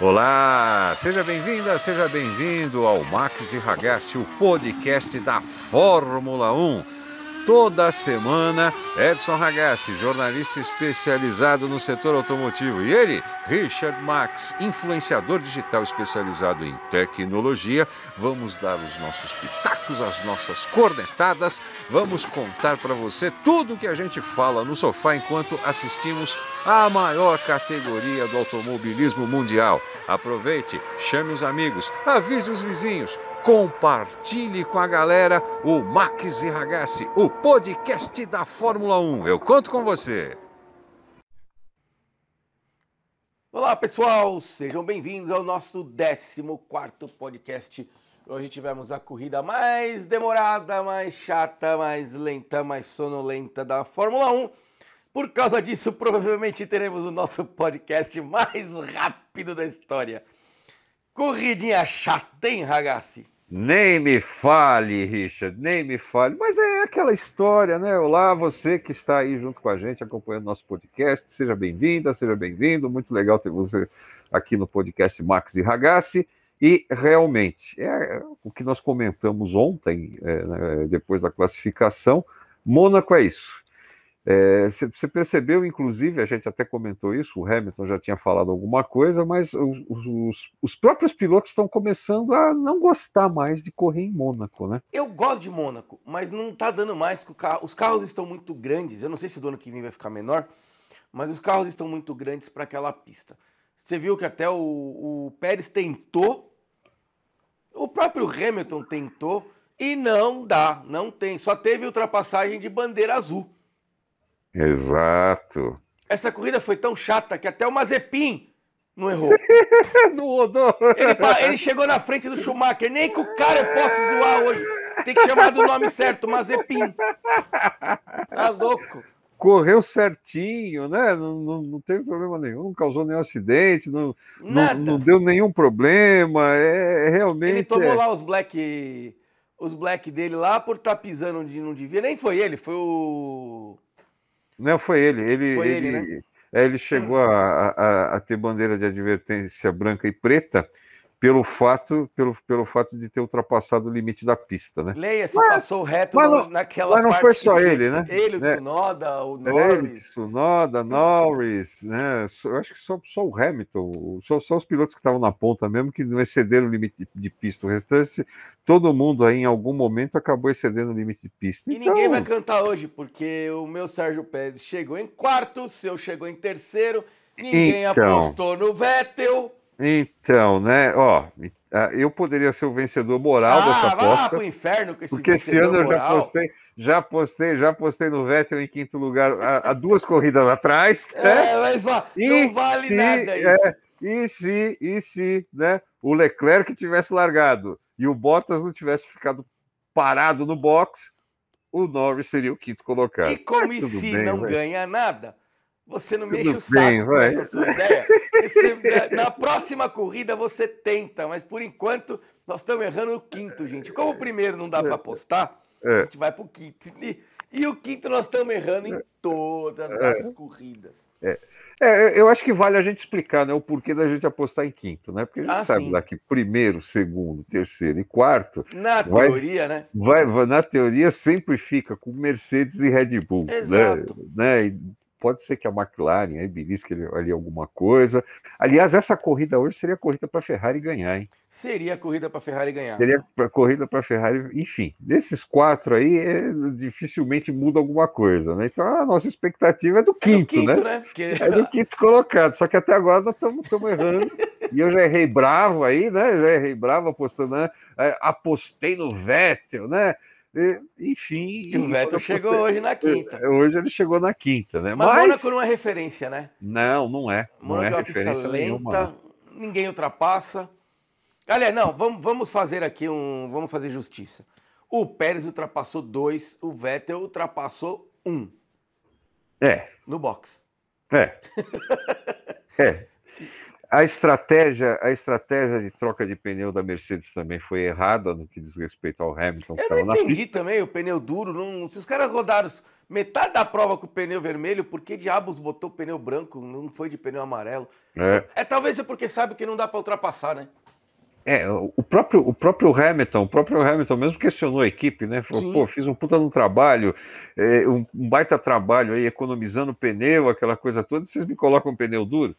Olá, seja bem-vinda, seja bem-vindo ao Max e Ragazzi, o podcast da Fórmula 1. Toda semana, Edson Ragazzi, jornalista especializado no setor automotivo, e ele, Richard Max, influenciador digital especializado em tecnologia. Vamos dar os nossos pitacos, as nossas cornetadas, vamos contar para você tudo o que a gente fala no sofá enquanto assistimos a maior categoria do automobilismo mundial. Aproveite, chame os amigos, avise os vizinhos compartilhe com a galera o Max e Ragazzi, o podcast da Fórmula 1. Eu conto com você. Olá, pessoal, sejam bem-vindos ao nosso 14 podcast. Hoje tivemos a corrida mais demorada, mais chata, mais lenta, mais sonolenta da Fórmula 1. Por causa disso, provavelmente teremos o nosso podcast mais rápido da história. Corridinha chata, hein, Ragazzi? Nem me fale, Richard, nem me fale. Mas é aquela história, né? Olá, você que está aí junto com a gente, acompanhando nosso podcast. Seja bem-vinda, seja bem-vindo. Muito legal ter você aqui no podcast Max e Ragazzi. E realmente, é o que nós comentamos ontem, é, né, depois da classificação. Mônaco é isso. Você é, percebeu, inclusive, a gente até comentou isso, o Hamilton já tinha falado alguma coisa, mas os, os, os próprios pilotos estão começando a não gostar mais de correr em Mônaco, né? Eu gosto de Mônaco, mas não está dando mais que o carro. Os carros estão muito grandes. Eu não sei se do ano que vem vai ficar menor, mas os carros estão muito grandes para aquela pista. Você viu que até o, o Pérez tentou, o próprio Hamilton tentou e não dá, não tem. Só teve ultrapassagem de bandeira azul. Exato. Essa corrida foi tão chata que até o Mazepin não errou. não rodou. Ele, ele, chegou na frente do Schumacher. Nem que o cara eu posso zoar hoje. Tem que chamar do nome certo, Mazepin. Tá louco. Correu certinho, né? Não, não, não teve problema nenhum, não causou nenhum acidente, não, não, não, deu nenhum problema. É, é realmente. Ele tomou é... lá os black, os black dele lá por estar tá pisando onde não devia. Nem foi ele, foi o não, foi ele. Ele, foi ele, ele, né? É, ele chegou a, a, a, ter bandeira de advertência branca e preta pelo fato, pelo, pelo fato de ter ultrapassado o limite da pista, né? Leia, se mas, passou reto mas não, naquela mas não foi só ele, né? Ele, o né? Tsunoda, o Norris. Ele, Tsunoda, Norris, né? Eu acho que só, só o Hamilton, só, só os pilotos que estavam na ponta mesmo que não excederam o limite de, de, pista. O restante, todo mundo aí em algum momento acabou excedendo o limite de pista. E então... ninguém vai cantar hoje, porque o meu Sérgio Pérez chegou em quarto, o seu chegou em terceiro, ninguém então... apostou no Vettel. Então, né, ó, eu poderia ser o vencedor moral ah, dessa aposta. Ah, pro inferno com esse Porque esse ano eu já postei, já postei, já postei no Vettel em quinto lugar há, duas corridas atrás. É, né? mas não vale se, nada isso. É, e se, e se, né, o Leclerc tivesse largado e o Bottas não tivesse ficado parado no box, o Norris seria o quinto colocado. E como se não ganha nada, você não mexe o saco bem, com essa sua ideia. Você, na próxima corrida você tenta, mas por enquanto nós estamos errando no quinto, gente. Como o primeiro não dá para apostar, é. a gente vai para o quinto. E, e, o quinto nós estamos errando em todas é. as corridas. É. É, eu acho que vale a gente explicar né, o porquê da gente apostar em quinto, né? Porque a gente ah, sabe sim. lá que primeiro, segundo, terceiro e quarto. Na vai, teoria, né? Vai, vai, na teoria sempre fica com Mercedes e Red Bull. Né? Exato. Né? né? Pode ser que a McLaren aí belisque ali alguma coisa. Aliás, essa corrida hoje seria corrida para a Ferrari ganhar, hein? Seria corrida para a Ferrari ganhar. Seria pra, corrida para a Ferrari, enfim. Desses quatro aí, é, dificilmente muda alguma coisa, né? Então a nossa expectativa é do quinto, é do quinto né? né? Porque... É do quinto colocado. Só que até agora nós estamos errando. e eu já errei bravo aí, né? Já errei bravo apostando, né? É, apostei no Vettel, né? Enfim. E o Vettel chegou hoje na quinta. É, hoje ele chegou na quinta, né? Mas, Mas... Mônaco não é referência, né? Não, não é. Não Mônaco é, é uma pista lenta, nenhuma. ninguém ultrapassa. Aliás, não, vamos, vamos fazer aqui um. Vamos fazer justiça. O Pérez ultrapassou dois, o Vettel ultrapassou um. É. No box. É. é. A estratégia, a estratégia de troca de pneu da Mercedes também foi errada no que diz respeito ao Hamilton. Eu não entendi também o pneu duro. Não, se os caras rodaram metade da prova com o pneu vermelho, por que diabos botou o pneu branco? Não foi de pneu amarelo. É, é talvez é porque sabe que não dá para ultrapassar, né? É, o próprio, o próprio Hamilton, o próprio Hamilton mesmo questionou a equipe, né? Falou, Sim. pô, fiz um puta no trabalho, é, um, baita trabalho aí, economizando pneu, aquela coisa toda, vocês me colocam um pneu duro.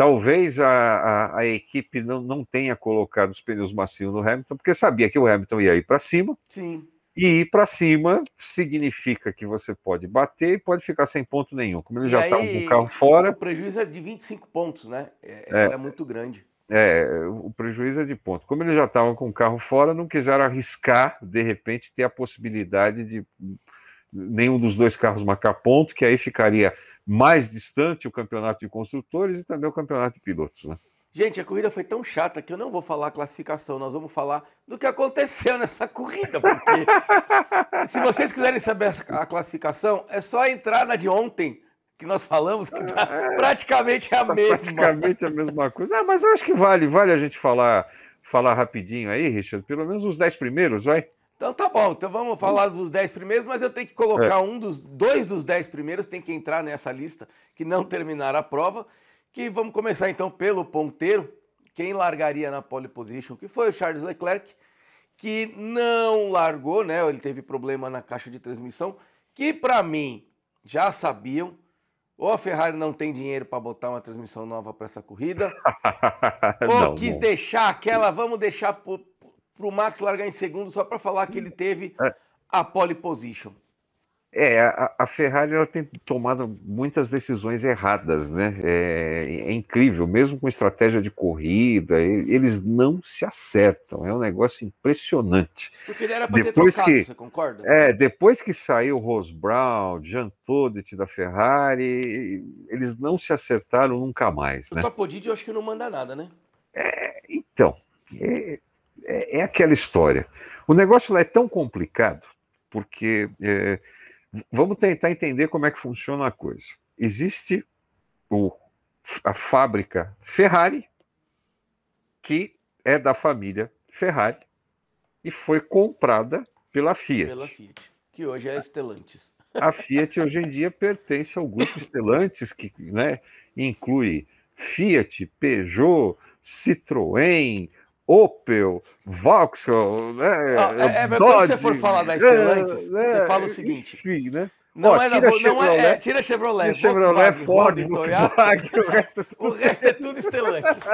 Talvez a, a, a, equipe não, não tenha colocado os pneus macios no Hamilton, porque sabia que o Hamilton ia ir para cima. Sim. E ir para cima significa que você pode bater e pode ficar sem ponto nenhum. Como ele e já estava com o carro fora. O prejuízo é de 25 pontos, né? É, é. Era muito grande. É, o prejuízo é de ponto. Como ele já estava com o carro fora, não quiseram arriscar, de repente, ter a possibilidade de nenhum dos dois carros marcar ponto, que aí ficaria mais distante o campeonato de construtores e também o campeonato de pilotos. Né? Gente, a corrida foi tão chata que eu não vou falar a classificação, nós vamos falar do que aconteceu nessa corrida, porque se vocês quiserem saber a classificação, é só entrar na de ontem que nós falamos, que tá é, praticamente a mesma. Praticamente a mesma coisa. Ah, mas eu acho que vale, vale a gente falar, falar rapidinho aí, Richard, pelo menos os dez primeiros, vai? Então tá bom, então vamos falar dos dez primeiros, mas eu tenho que colocar é. um dos dois dos dez primeiros, tem que entrar nessa lista que não terminaram a prova. Que vamos começar então pelo ponteiro, quem largaria na pole position, que foi o Charles Leclerc, que não largou, né? Ele teve problema na caixa de transmissão, que para mim já sabiam, ou a Ferrari não tem dinheiro para botar uma transmissão nova para essa corrida, ou não, quis não. deixar aquela, vamos deixar para o Max largar em segundo só para falar que ele teve é. a pole position. É, a, a, Ferrari ela tem tomado muitas decisões erradas, né? É, é, incrível, mesmo com estratégia de corrida, eles não se acertam. É um negócio impressionante. Porque ele era para ter trocado, que, você concorda? É, depois que saiu Rose Brown, Jean Todt da Ferrari, eles não se acertaram nunca mais. O né? Topodid eu acho que não manda nada, né? É, então, é, é, é, aquela história. O negócio lá é tão complicado, porque é, Vamos tentar entender como é que funciona a coisa. Existe o, a fábrica Ferrari, que é da família Ferrari, e foi comprada pela Fiat. Pela Fiat, que hoje é Stellantis. A Fiat hoje em dia pertence ao grupo Stellantis, que né, inclui Fiat, Peugeot, Citroën, Opel, Vauxhall, né? Ah, é, é, Dodge, quando você for falar da Stellantis, é, você fala o seguinte. Enfim, né? Não, Ó, é, tira, não é, é, tira Chevrolet, tira Chevrolet, Ford, Toyota, o, resto é tudo... o resto é tudo Stellantis.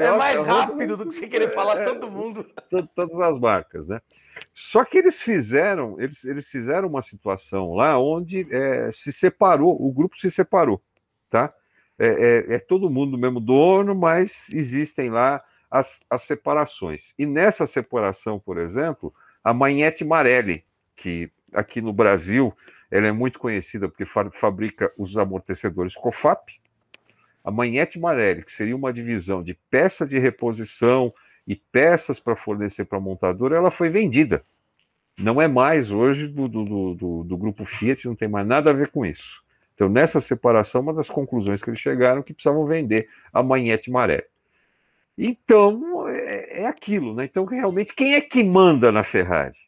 É mais rápido do que você querer falar é, todo mundo. Todas as marcas, né? Só que eles fizeram, eles, eles fizeram uma situação lá onde é, se separou, o grupo se separou, tá? É, é, é, todo mundo do mesmo dono, mas existem lá as, as separações. E nessa separação, por exemplo, a Magnete Marelli, que aqui no Brasil ela é muito conhecida porque fabrica os amortecedores COFAP, a Magnete Marelli, que seria uma divisão de peça de reposição e peças para fornecer para a montadora, ela foi vendida. Não é mais hoje do, do, do, do, grupo Fiat, não tem mais nada a ver com isso. Então, nessa separação, uma das conclusões que eles chegaram é que precisavam vender a Magnete Marelli. Então, é, é, aquilo, né? Então, realmente, quem é que manda na Ferrari?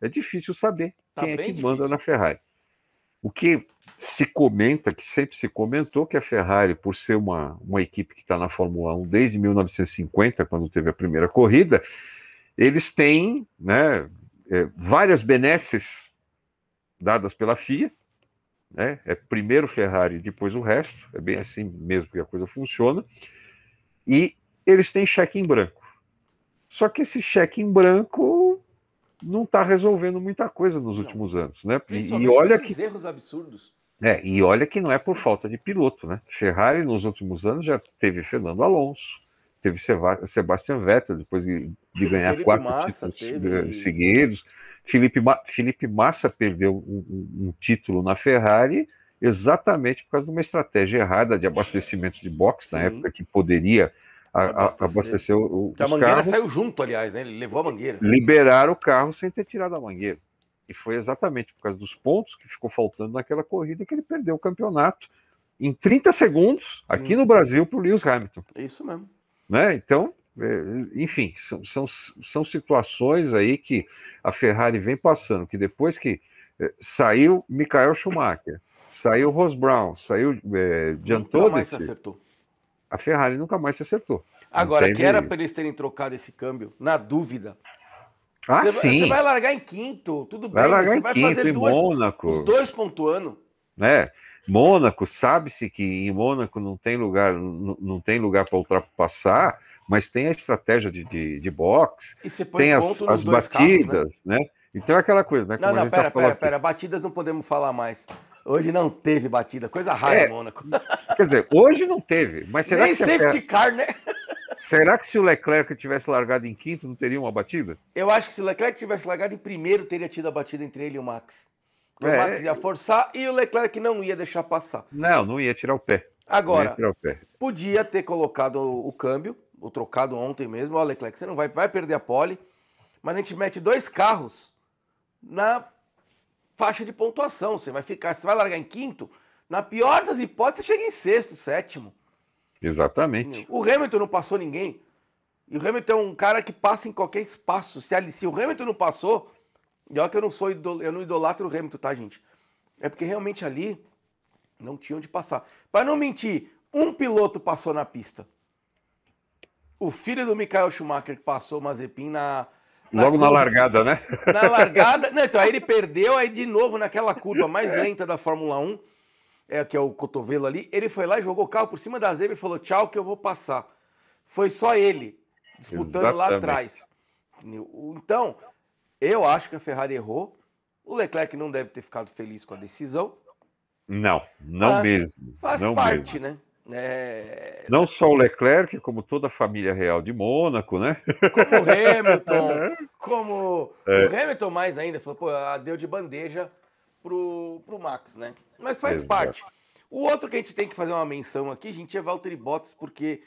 É difícil saber tá quem é que difícil. manda na Ferrari. O que se comenta, que sempre se comentou, que a Ferrari, por ser uma, uma equipe que está na Fórmula 1 desde 1950, quando teve a primeira corrida, eles têm né, é, várias benesses dadas pela FIA, né? É primeiro Ferrari, depois o resto, é bem assim mesmo que a coisa funciona. E eles têm cheque em branco. Só que esse cheque em branco não está resolvendo muita coisa nos não. últimos anos, né? E, e olha que erros absurdos. É, e olha que não é por falta de piloto, né? Ferrari nos últimos anos já teve Fernando Alonso, teve Sebastian Vettel depois de, de ganhar Felipe quatro Massa, títulos teve... seguidos. Felipe, Ma Felipe Massa perdeu um, um, título na Ferrari exatamente por causa de uma estratégia errada de abastecimento de box na época que poderia abastecer, abastecer o, que a mangueira carros. saiu junto, aliás, né? Ele levou a mangueira. Liberar o carro sem ter tirado a mangueira. E foi exatamente por causa dos pontos que ficou faltando naquela corrida que ele perdeu o campeonato em 30 segundos, Sim. aqui no Brasil, para o Lewis Hamilton. É isso mesmo. Né? Então, é, enfim, são, são, são situações aí que a Ferrari vem passando, que depois que é, saiu Michael Schumacher, saiu Ross Brown, saiu é, Nunca mais se acertou. A Ferrari nunca mais se acertou. Agora, que era para eles terem trocado esse câmbio, na dúvida. Ah, você, sim. Você vai largar em quinto, tudo vai bem, largar você em vai quinto, fazer duas, Mônaco. os dois pontuando. É, Mônaco, sabe-se que em Mônaco não tem lugar, não, não tem lugar para ultrapassar, mas tem a estratégia de, de, de boxe, tem as, as batidas, carros, né? né? Então é aquela coisa, né? Como não, não, pera, pera, pera, batidas não podemos falar mais. Hoje não teve batida, coisa rara é, em Mônaco. Quer dizer, hoje não teve, mas será Nem que safety car, né? Será que se o Leclerc tivesse largado em quinto, não teria uma batida? Eu acho que se o Leclerc tivesse largado em primeiro, teria tido a batida entre ele e o Max. É, o Max ia forçar e o Leclerc não ia deixar passar. Não, não ia tirar o pé. Agora, o pé. podia ter colocado o câmbio, o trocado ontem mesmo. Ó, Leclerc, você não vai, vai perder a pole, mas a gente mete dois carros na faixa de pontuação. Você vai ficar, você vai largar em quinto, na pior das hipóteses, você chega em sexto, sétimo. Exatamente. O Hamilton não passou ninguém. E o Hamilton é um cara que passa em qualquer espaço. Se, ali, se o Hamilton não passou, e olha que eu não sou eu não idolatro o Hamilton, tá, gente? É porque realmente ali não tinha onde passar. Para não mentir, um piloto passou na pista. O filho do Michael Schumacher que passou o Mazepin na, Logo na largada, né? Na largada. Não, então aí ele perdeu, aí de novo naquela curva mais lenta da Fórmula 1, é, que é o cotovelo ali, ele foi lá e jogou o carro por cima da zebra e falou: tchau, que eu vou passar. Foi só ele disputando Exatamente. lá atrás. Então, eu acho que a Ferrari errou. O Leclerc não deve ter ficado feliz com a decisão. Não, não mesmo. Faz não parte, mesmo. né? É... Não só o Leclerc, como toda a família real de Mônaco, né? Como o Hamilton, como é. o Hamilton mais ainda, falou, pô, deu de bandeja pro, pro Max, né? Mas faz Exato. parte. O outro que a gente tem que fazer uma menção aqui, gente, é Valtteri Bottas, porque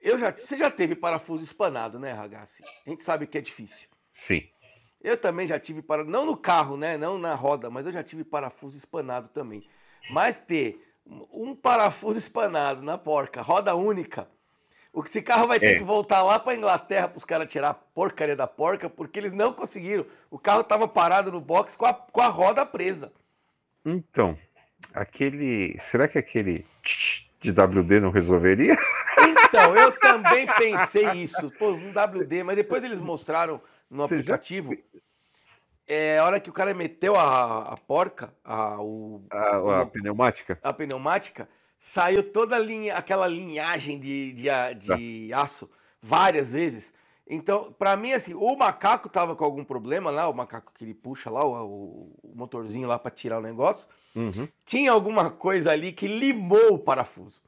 eu já, você já teve parafuso espanado, né, Ragazzi? A gente sabe que é difícil. Sim. Eu também já tive para não no carro, né, não na roda, mas eu já tive parafuso espanado também. Mas ter um parafuso espanado na porca, roda única. O que esse carro vai ter é. que voltar lá para Inglaterra para os caras tirar a porcaria da porca, porque eles não conseguiram. O carro estava parado no box com a, com a roda presa. Então, aquele. Será que aquele de WD não resolveria? Então, eu também pensei isso. Pô, um WD, mas depois eles mostraram no Você aplicativo. Já é a hora que o cara meteu a, a porca, a, o, a, o, a pneumática, a pneumática, saiu toda a linha, aquela linhagem de, de, de tá. aço várias vezes. Então, para mim, assim, o macaco tava com algum problema lá, o macaco que ele puxa lá, o, o motorzinho lá para tirar o negócio, uhum. tinha alguma coisa ali que limou o parafuso.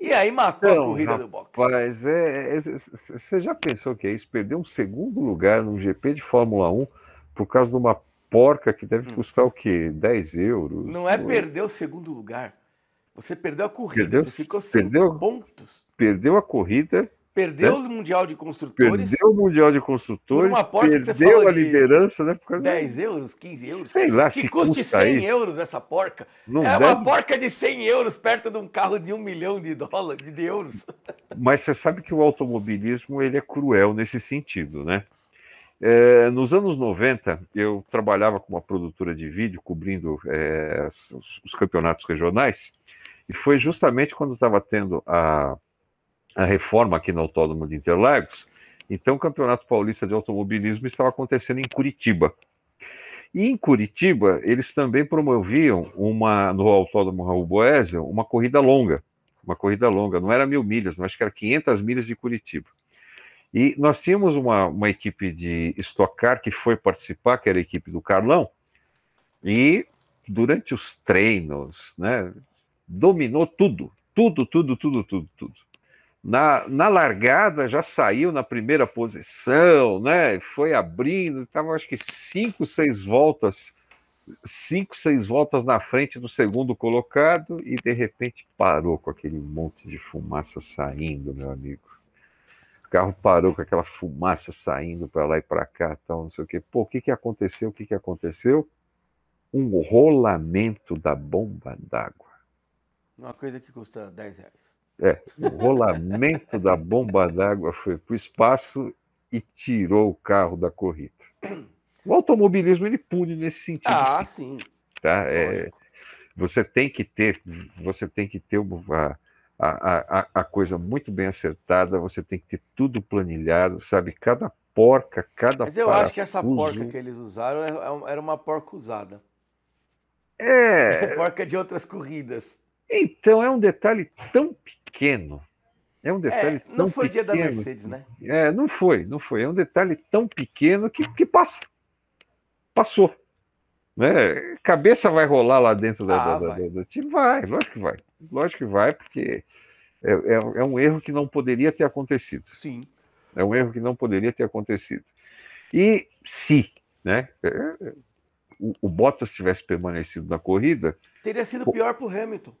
E aí matou então, a corrida rapaz, do boxe. Mas é, é, você já pensou que é isso? Perder um segundo lugar num GP de Fórmula 1 por causa de uma porca que deve hum. custar o quê? 10 euros? Não é perder o segundo lugar. Você perdeu a corrida, perdeu, você ficou sem perdeu, pontos. Perdeu a corrida Perdeu né? o Mundial de Construtores. Perdeu o Mundial de Construtores. perdeu a liderança, né? Por 10 de... euros, 15 euros. Sei lá, que custe custa 100 isso. euros essa porca. Não é deve... uma porca de 100 euros perto de um carro de um milhão de dólares, de euros. Mas você sabe que o automobilismo ele é cruel nesse sentido, né? É, nos anos 90, eu trabalhava com uma produtora de vídeo cobrindo é, os campeonatos regionais, e foi justamente quando estava tendo a a reforma aqui no Autódromo de Interlagos, então o Campeonato Paulista de Automobilismo estava acontecendo em Curitiba. E em Curitiba, eles também promoviam uma, no Autódromo Raul Boésio, uma corrida longa. Uma corrida longa, não era mil milhas, não, acho que era 500 milhas de Curitiba. E nós tínhamos uma, uma equipe de Stock Car que foi participar, que era a equipe do Carlão, e durante os treinos, né, dominou tudo, tudo, tudo, tudo, tudo, tudo. Na, na largada já saiu na primeira posição, né? Foi abrindo, estava acho que cinco, seis voltas, cinco, seis voltas na frente do segundo colocado e de repente parou com aquele monte de fumaça saindo, meu amigo. O carro parou com aquela fumaça saindo para lá e para cá, tal, não sei o quê. Pô, o que, que aconteceu? O que, que aconteceu? Um rolamento da bomba d'água. Uma coisa que custa 10 reais. É, o rolamento da bomba d'água foi para o espaço e tirou o carro da corrida. O automobilismo ele pune nesse sentido. Ah, sim. Tá? É, você tem que ter, você tem que ter uma, a, a, a coisa muito bem acertada, você tem que ter tudo planilhado, sabe? Cada porca, cada Mas eu parafuso. acho que essa porca que eles usaram é, era uma porca usada. É. porca de outras corridas. Então, é um detalhe tão pequeno. É um detalhe é, não foi pequeno, dia da Mercedes, né? É, não foi, não foi. É um detalhe tão pequeno que, que passa. Passou. Né? Cabeça vai rolar lá dentro da, ah, da, da, do time? Vai, lógico que vai. Lógico que vai, porque é, é, é, um erro que não poderia ter acontecido. Sim. É um erro que não poderia ter acontecido. E se né, é, o, o Bottas tivesse permanecido na corrida. Teria sido pior para o Hamilton.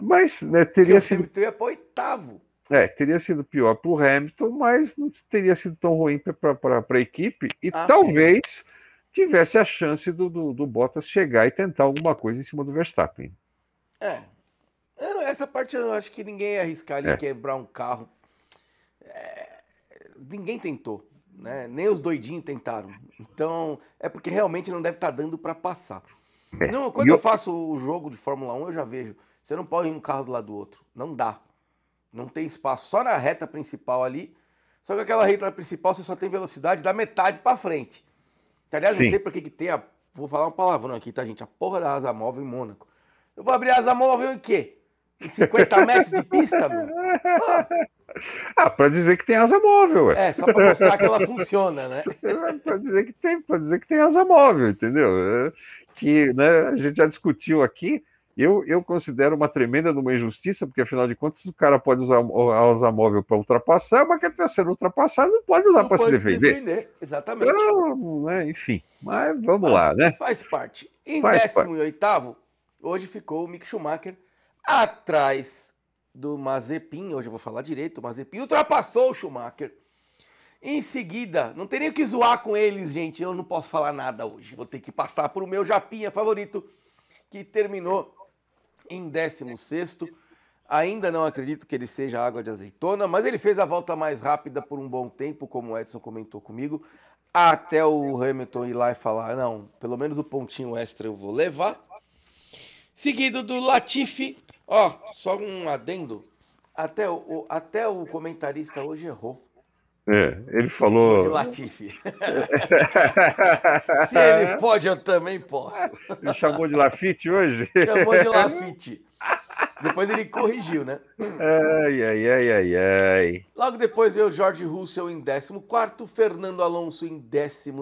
Mas né, teria sido. O Hamilton ia para oitavo. É, teria sido pior para o Hamilton, mas não teria sido tão ruim para a equipe. E ah, talvez sim. tivesse a chance do, do, do, Bottas chegar e tentar alguma coisa em cima do Verstappen. É. Essa parte eu acho que ninguém ia arriscar ali é. quebrar um carro. É, ninguém tentou. Né? Nem os doidinhos tentaram. Então, é porque realmente não deve estar tá dando para passar. É. Não, quando eu... eu faço o jogo de Fórmula 1, eu já vejo. Você não pode ir um carro do lado do outro. Não dá. Não tem espaço. Só na reta principal ali. Só que aquela reta principal você só tem velocidade da metade para frente. Que, aliás, Sim. não sei por que tem a. Vou falar um palavrão aqui, tá, gente? A porra da asa móvel em Mônaco. Eu vou abrir a asa móvel em quê? Em 50 metros de pista, meu? Ah, ah para dizer que tem asa móvel. Ué. É, só para mostrar que ela funciona, né? para dizer que tem, para dizer que tem asa móvel, entendeu? É, que né, a gente já discutiu aqui eu, eu considero uma tremenda uma injustiça, porque afinal de contas o cara pode usar a asa móvel para ultrapassar, mas quem está sendo ultrapassado não pode usar para se defender. Se defender. Exatamente. Então, né, enfim, mas vamos ah, lá, né? Faz parte. Em 18, hoje ficou o Mick Schumacher atrás do Mazepin. Hoje eu vou falar direito. O Mazepin ultrapassou o Schumacher. Em seguida, não tem nem o que zoar com eles, gente. Eu não posso falar nada hoje. Vou ter que passar para o meu Japinha favorito, que terminou em 16. Ainda não acredito que ele seja água de azeitona, mas ele fez a volta mais rápida por um bom tempo, como o Edson comentou comigo, até o Hamilton ir lá e falar: não, pelo menos o pontinho extra eu vou levar. Seguido do Latifi, ó, só um adendo. Até o, até o comentarista hoje errou. É, ele falou. De Latifi. Se ele pode, eu também posso. Ele chamou de Lafite hoje? Chamou de Lafite. Depois ele corrigiu, né? Ai, ai, ai, ai, ai. Logo depois veio o Jorge Russell em 14, Fernando Alonso em 13.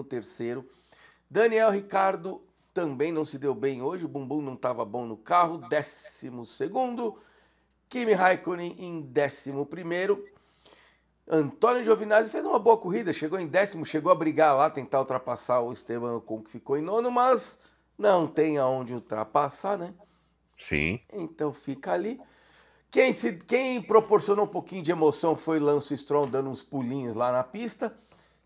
Daniel Ricardo também não se deu bem hoje, o bumbum não estava bom no carro, 12. Kimi Raikkonen em 11. Antônio Giovinazzi fez uma boa corrida, chegou em décimo, chegou a brigar lá, tentar ultrapassar o Esteban Ocon, que ficou em nono, mas não tem aonde ultrapassar, né? Sim. Então fica ali. Quem, se, quem proporcionou um pouquinho de emoção foi Lance Stroll dando uns pulinhos lá na pista,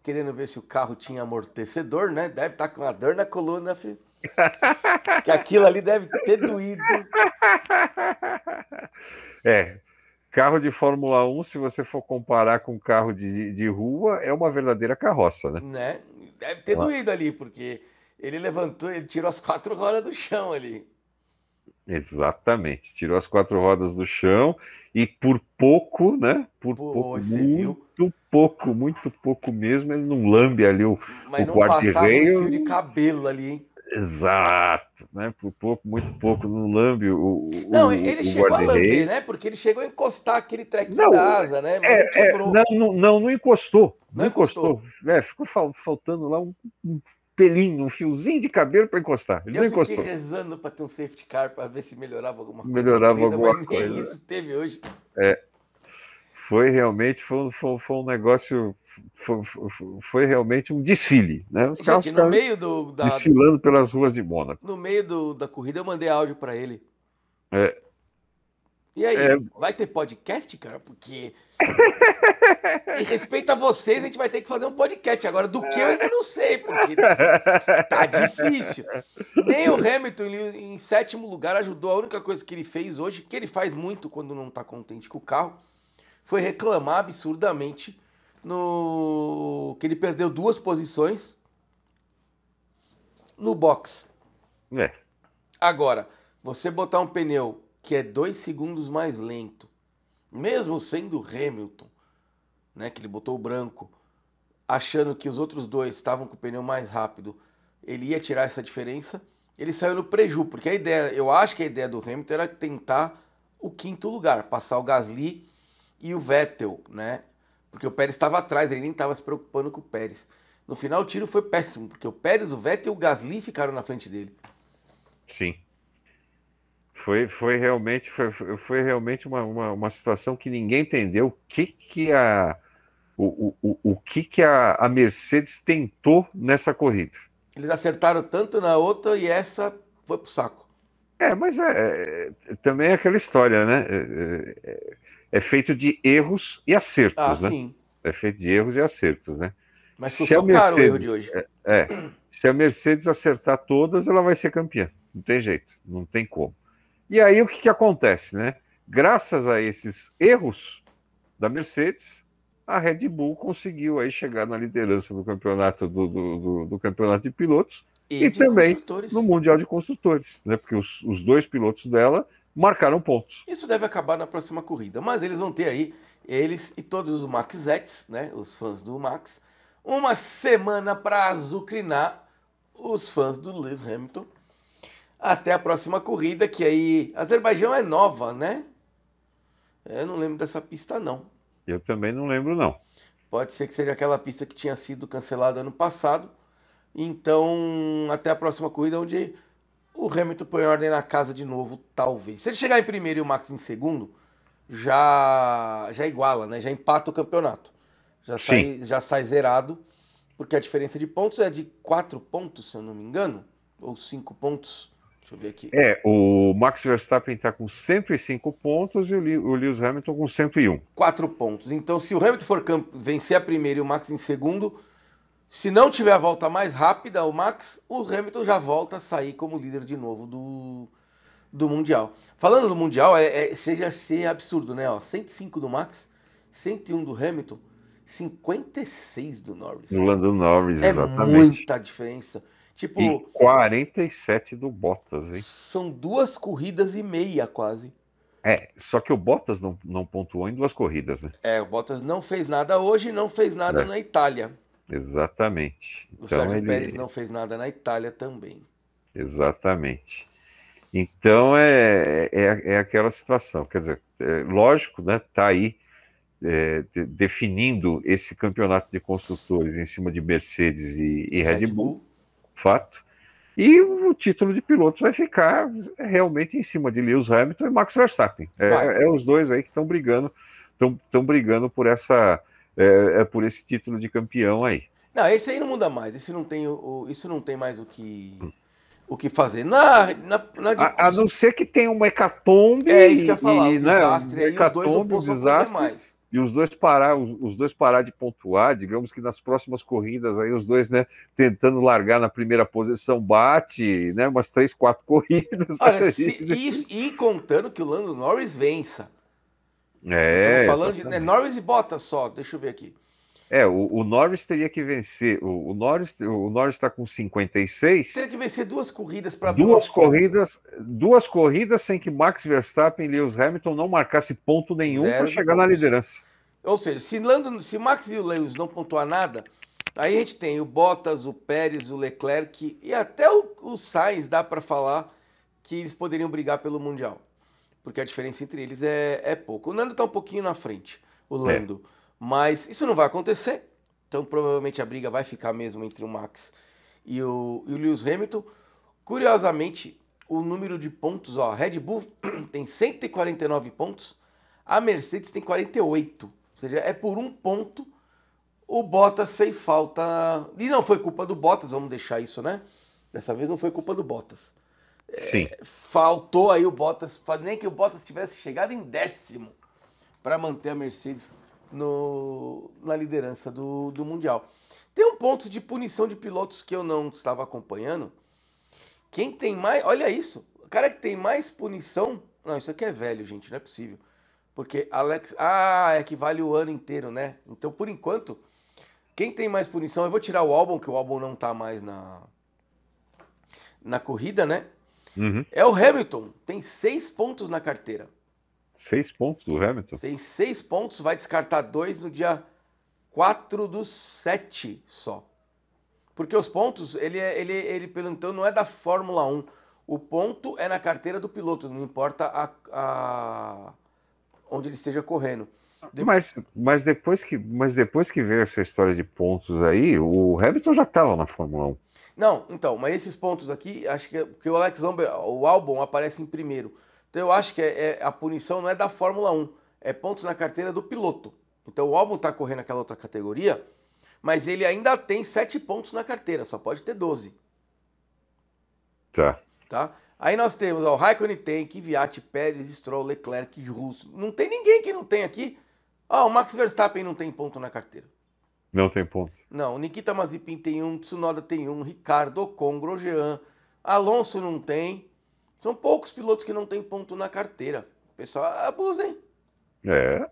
querendo ver se o carro tinha amortecedor, né? Deve estar tá com uma dor na coluna, filho. que aquilo ali deve ter doído. É, Carro de Fórmula 1, se você for comparar com carro de, de rua, é uma verdadeira carroça, né? né? Deve ter doído ali, porque ele levantou, ele tirou as quatro rodas do chão ali. Exatamente, tirou as quatro rodas do chão e por pouco, né? Por Pô, pouco, muito viu? pouco, muito pouco mesmo, ele não lambe ali o, Mas o não passava um fio de cabelo ali, hein? Exato, né? Por pouco, muito pouco, não lambe o. Não, o, ele o chegou a lamber, né? Porque ele chegou a encostar aquele trequinho não, da asa, né? É, é, não, não, não, encostou. Não, não encostou. encostou. É, ficou faltando lá um, um, pelinho, um fiozinho de cabelo para encostar. Ele Eu não encostou. fiquei rezando para ter um safety car para ver se melhorava alguma coisa. Melhorava corrida, alguma coisa. Isso teve hoje. É. Foi realmente foi, foi, foi um negócio foi, foi, realmente um desfile, né? Os Gente, no meio do da, desfilando pelas ruas de Mônaco. No meio do, da corrida eu mandei áudio para ele. É. E aí, é... vai ter podcast, cara? Porque E respeito a vocês, a gente vai ter que fazer um podcast. Agora, do que eu ainda não sei, porque tá difícil. Nem o Hamilton em sétimo lugar ajudou. A única coisa que ele fez hoje, que ele faz muito quando não tá contente com o carro, foi reclamar absurdamente no que ele perdeu duas posições no box. É. Agora, você botar um pneu que é dois segundos mais lento, mesmo sendo Hamilton, né, que ele botou o branco, achando que os outros dois estavam com o pneu mais rápido, ele ia tirar essa diferença, ele saiu no preju, porque a ideia, eu acho que a ideia do Hamilton era tentar o quinto lugar, passar o Gasly e o Vettel, né? Porque o Pérez estava atrás, ele nem estava se preocupando com o Pérez. No final o tiro foi péssimo, porque o Pérez, o Vettel e o Gasly ficaram na frente dele. Sim. Foi, foi realmente, foi, foi realmente uma, uma, uma situação que ninguém entendeu o que, que a, o, o, o que, que a, a Mercedes tentou nessa corrida. Eles acertaram tanto na outra e essa foi pro saco. É, mas é, é também é aquela história, né? É, é, é, feito de erros e acertos, ah, né? Sim. É feito de erros e acertos, né? Mas custou Mercedes, caro o erro de hoje. É, é, se a Mercedes acertar todas, ela vai ser campeã. Não tem jeito, não tem como. E aí o que, que acontece, né? Graças a esses erros da Mercedes, a Red Bull conseguiu aí chegar na liderança do campeonato do, do, do, do campeonato de pilotos e, e de também no mundial de construtores, né? Porque os, os dois pilotos dela marcaram pontos. Isso deve acabar na próxima corrida, mas eles vão ter aí eles e todos os Maxettes, né? Os fãs do Max, uma semana para azucrinar os fãs do Lewis Hamilton até a próxima corrida, que aí Azerbaijão é nova, né? Eu não lembro dessa pista não. Eu também não lembro não. Pode ser que seja aquela pista que tinha sido cancelada ano passado. Então, até a próxima corrida, onde o Hamilton põe ordem na casa de novo, talvez. Se ele chegar em primeiro e o Max em segundo, já já iguala, né? Já empata o campeonato. Já sai, já sai zerado, porque a diferença de pontos é de quatro pontos, se eu não me engano, ou cinco pontos. Deixa eu ver aqui. É, o Max Verstappen está com 105 pontos e o Lewis Hamilton com 101. Quatro pontos. Então, se o Hamilton for vencer a primeira e o Max em segundo, se não tiver a volta mais rápida, o Max, o Hamilton já volta a sair como líder de novo do, do Mundial. Falando do Mundial, é, é, chega a ser absurdo, né? Ó, 105 do Max, 101 do Hamilton, 56 do Norris. Do Norris, é exatamente. Muita diferença. Tipo, e 47 do Bottas, hein? São duas corridas e meia, quase. É, só que o Bottas não, não pontuou em duas corridas, né? É, o Bottas não fez nada hoje e não fez nada é. na Itália. Exatamente. O então, Sérgio ele... Pérez não fez nada na Itália também. Exatamente. Então é, é, é aquela situação. Quer dizer, é, lógico, né? Tá aí é, de, definindo esse campeonato de construtores em cima de Mercedes e, e Red, Red Bull. Bull fato. E o título de pilotos vai ficar realmente em cima de Lewis Hamilton e Max Verstappen. É, é os dois aí que estão brigando, estão brigando por essa, é, é, por esse título de campeão aí. Não, esse aí não muda mais. Esse não tem o, isso não tem mais o que o que fazer. Na, na, na a, a, não ser que tenha uma hecatombe. É isso que eu ia falar, e, um né, desastre. Né, aí os dois não desastre, mais e os dois parar, os, os, dois parar de pontuar, digamos que nas próximas corridas aí os dois, né, tentando largar na primeira posição, bate, né, umas três, quatro corridas. Olha, se, e, e, contando que o Lando Norris vença. É. Falando de né, Norris e Bottas só, deixa eu ver aqui. É, o, o Norris teria que vencer. O, o Norris o Norris está com 56. Teria que vencer duas corridas para duas corridas, duas corridas sem que Max Verstappen e Lewis Hamilton não marcasse ponto nenhum para chegar na liderança. Ou seja, se Lando, se Max e o Lewis não pontuar nada, aí a gente tem o Bottas, o Pérez, o Leclerc e até o, o Sainz dá para falar que eles poderiam brigar pelo mundial, porque a diferença entre eles é, é pouco. O Nando está um pouquinho na frente, o é. Lando. É. Mas isso não vai acontecer. Então provavelmente a briga vai ficar mesmo entre o Max e o, e o Lewis Hamilton. Curiosamente, o número de pontos, ó, a Red Bull tem 149 pontos, a Mercedes tem 48. Ou seja, é por um ponto o Bottas fez falta. E não foi culpa do Bottas, vamos deixar isso, né? Dessa vez não foi culpa do Bottas. Sim. É, faltou aí o Bottas, nem que o Bottas tivesse chegado em décimo para manter a Mercedes no, na liderança do, do Mundial. Tem um ponto de punição de pilotos que eu não estava acompanhando. Quem tem mais. Olha isso. O cara que tem mais punição. Não, isso aqui é velho, gente, não é possível. Porque Alex. Ah, é que vale o ano inteiro, né? Então, por enquanto, quem tem mais punição, eu vou tirar o álbum, que o álbum não tá mais na. Na corrida, né? Uhum. É o Hamilton. Tem seis pontos na carteira. Seis pontos do Hamilton? Tem seis pontos, vai descartar dois no dia 4 dos 7 só. Porque os pontos, ele, é, ele, ele pelo então, não é da Fórmula 1. O ponto é na carteira do piloto, não importa a, a onde ele esteja correndo. De... Mas, mas, depois que, mas depois que veio essa história de pontos aí, o Hamilton já estava na Fórmula 1. Não, então, mas esses pontos aqui, acho que, que o Alex Lambert, o álbum aparece em primeiro. Então eu acho que é, é, a punição não é da Fórmula 1, é pontos na carteira do piloto. Então o álbum está correndo naquela outra categoria, mas ele ainda tem sete pontos na carteira, só pode ter 12. Tá. Tá? Aí nós temos ó, o Raikkonen tem, Kvyat, Pérez, Stroll, Leclerc, Russo. Não tem ninguém que não tem aqui. Ó, o Max Verstappen não tem ponto na carteira. Não tem ponto. Não, Nikita Mazepin tem um, Tsunoda tem um, Ricardo Ocon, Grosjean, Alonso não tem. São poucos pilotos que não tem ponto na carteira. Pessoal, abusem. É.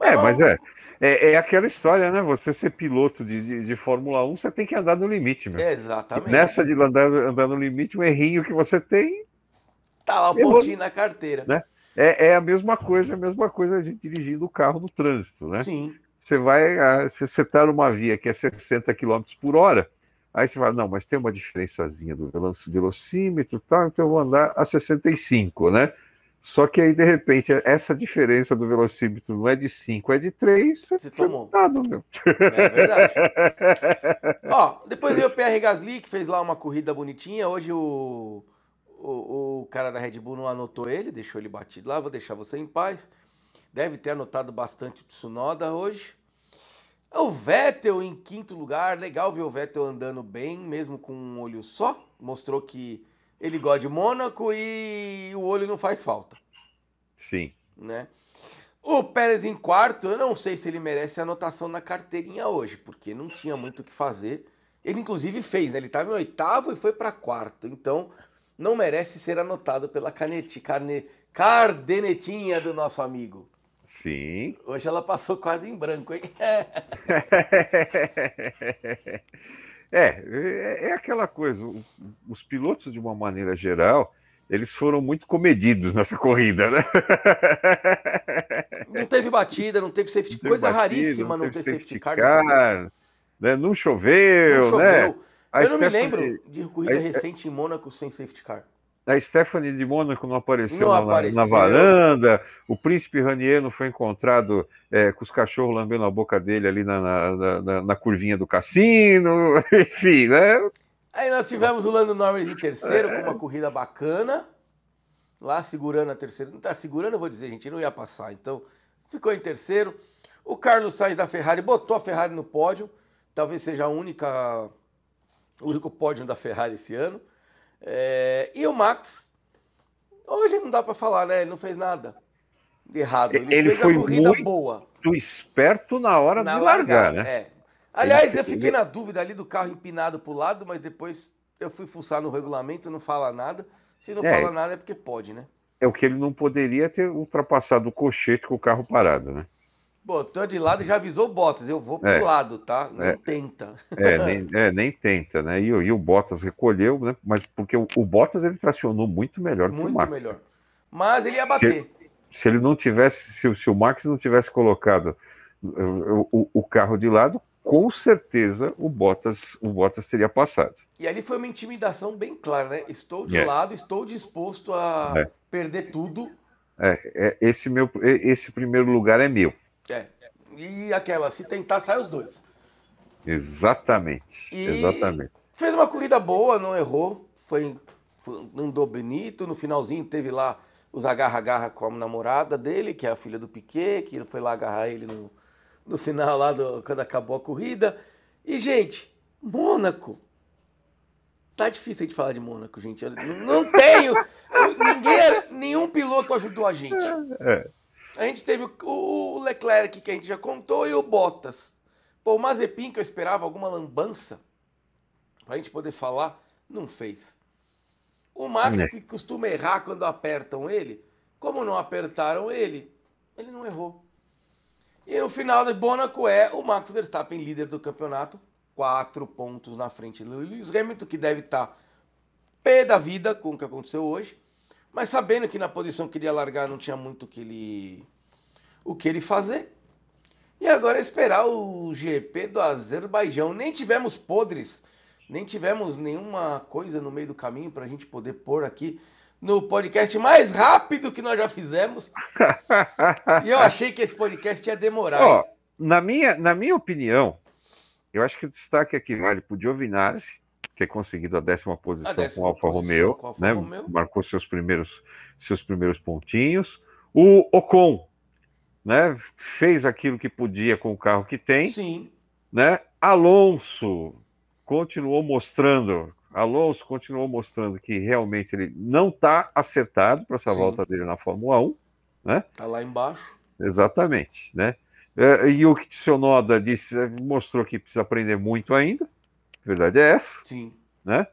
É, mas é, é, é, aquela história, né? Você ser piloto de, de, de, Fórmula 1, você tem que andar no limite, meu. Exatamente. E nessa de andar, andar no limite, um errinho que você tem. Tá lá o pontinho na carteira. Né? É, é a mesma coisa, a mesma coisa de dirigindo o carro no trânsito, né? Sim. Você vai, se você está numa via que é 60 km por hora, aí você fala, não, mas tem uma diferençazinha do velocímetro e tal, então eu vou andar a 65, né? Só que aí, de repente, essa diferença do velocímetro não é de 5, é de 3. Você tomou. Nada, meu. É verdade. Ó, depois veio o PR Gasly, que fez lá uma corrida bonitinha. Hoje o, o, o, cara da Red Bull não anotou ele, deixou ele batido lá. Vou deixar você em paz. Deve ter anotado bastante o Tsunoda hoje. O Vettel em quinto lugar. Legal ver o Vettel andando bem, mesmo com um olho só. Mostrou que ele gosta de Mônaco e o olho não faz falta. Sim. Né? O Pérez em quarto, eu não sei se ele merece anotação na carteirinha hoje, porque não tinha muito o que fazer. Ele inclusive fez, né? Ele estava em oitavo e foi para quarto. Então, não merece ser anotado pela canete, carne, cardenetinha do nosso amigo. Sim. Hoje ela passou quase em branco, hein? É, é, é aquela coisa. Os pilotos, de uma maneira geral, eles foram muito comedidos nessa corrida, né? Não teve batida, não teve safety, não coisa batida, raríssima não, não ter safety, car. car né? Não choveu, não choveu. né? Eu não Stephanie... me lembro de corrida recente em Mônaco sem safety car. A Stephanie de Mônaco não apareceu, não na, apareceu. na, varanda. O príncipe Ranier não foi encontrado é, com os cachorros lambendo a boca dele ali na, na, na, na curvinha do cassino. Enfim, né? Aí nós tivemos o Lando Norris em terceiro, com uma corrida bacana. Lá segurando a terceira. Não tá segurando, eu vou dizer, gente, não ia passar. Então, ficou em terceiro. O Carlos Sainz da Ferrari botou a Ferrari no pódio. Talvez seja a única, o único pódio da Ferrari esse ano. É, e o Max, hoje não dá para falar, né? Ele não fez nada de errado. Ele, ele fez foi a corrida muito boa. esperto na hora na de largar, largada, né? É. Aliás, eu fiquei na dúvida ali do carro empinado para o lado, mas depois eu fui fuçar no regulamento, não fala nada. Se não é, fala nada é porque pode, né? É o que ele não poderia ter ultrapassado o cochete com o carro parado, né? Botou de lado e já avisou o Bottas, eu vou pro é, lado, tá? Não é, tenta. É nem, é, nem tenta, né? E, e, o Bottas recolheu, né? Mas porque o, o Bottas ele tracionou muito melhor muito que o Max. Muito melhor. Mas ele ia bater. Se, se ele não tivesse, se, se, o Max não tivesse colocado o, o, o, carro de lado, com certeza o Bottas, o Bottas teria passado. E ali foi uma intimidação bem clara, né? Estou de é. lado, estou disposto a é. perder tudo. É, é, esse, meu, esse primeiro lugar é meu. É. E aquela, se tentar, sai os dois. Exatamente. E exatamente. Fez uma corrida boa, não errou. Foi, foi andou bonito. No finalzinho teve lá os agarra-agarra com a namorada dele, que é a filha do Piquet, que foi lá agarrar ele no, no final lá do, quando acabou a corrida. E, gente, Mônaco. Tá difícil de falar de Mônaco, gente. Eu não, não tenho. ninguém, nenhum piloto ajudou a gente. É. A gente teve o, Leclerc, que a gente já contou, e o Bottas. Pô, o Mazepin, que eu esperava alguma lambança pra gente poder falar, não fez. O Max, É. que costuma errar quando apertam ele, como não apertaram ele, ele não errou. E no final de Mônaco é o Max Verstappen, líder do campeonato, quatro pontos na frente do Lewis Hamilton, que deve estar pé da vida com o que aconteceu hoje, mas sabendo que na posição que ele ia largar não tinha muito o que ele, o que ele fazer. E agora é esperar o GP do Azerbaijão. Nem tivemos podres, nem tivemos nenhuma coisa no meio do caminho para a gente poder pôr aqui no podcast mais rápido que nós já fizemos. E eu achei que esse podcast ia demorar. Hein? na, minha, na minha opinião, eu acho que o destaque aqui vale para o Giovinazzi, ter conseguido a décima posição décima com o Alfa Romeo, com o Alfa né? Romeo. marcou seus primeiros, seus primeiros pontinhos. O Ocon né? fez aquilo que podia com o carro que tem. Sim. Né? Alonso continuou mostrando, Alonso continuou mostrando que realmente ele não está acertado para essa Sim. volta dele na Fórmula 1. Tá lá embaixo. Exatamente, né? É, E o Tsunoda disse, mostrou que precisa aprender muito ainda. A verdade é essa, Sim. né?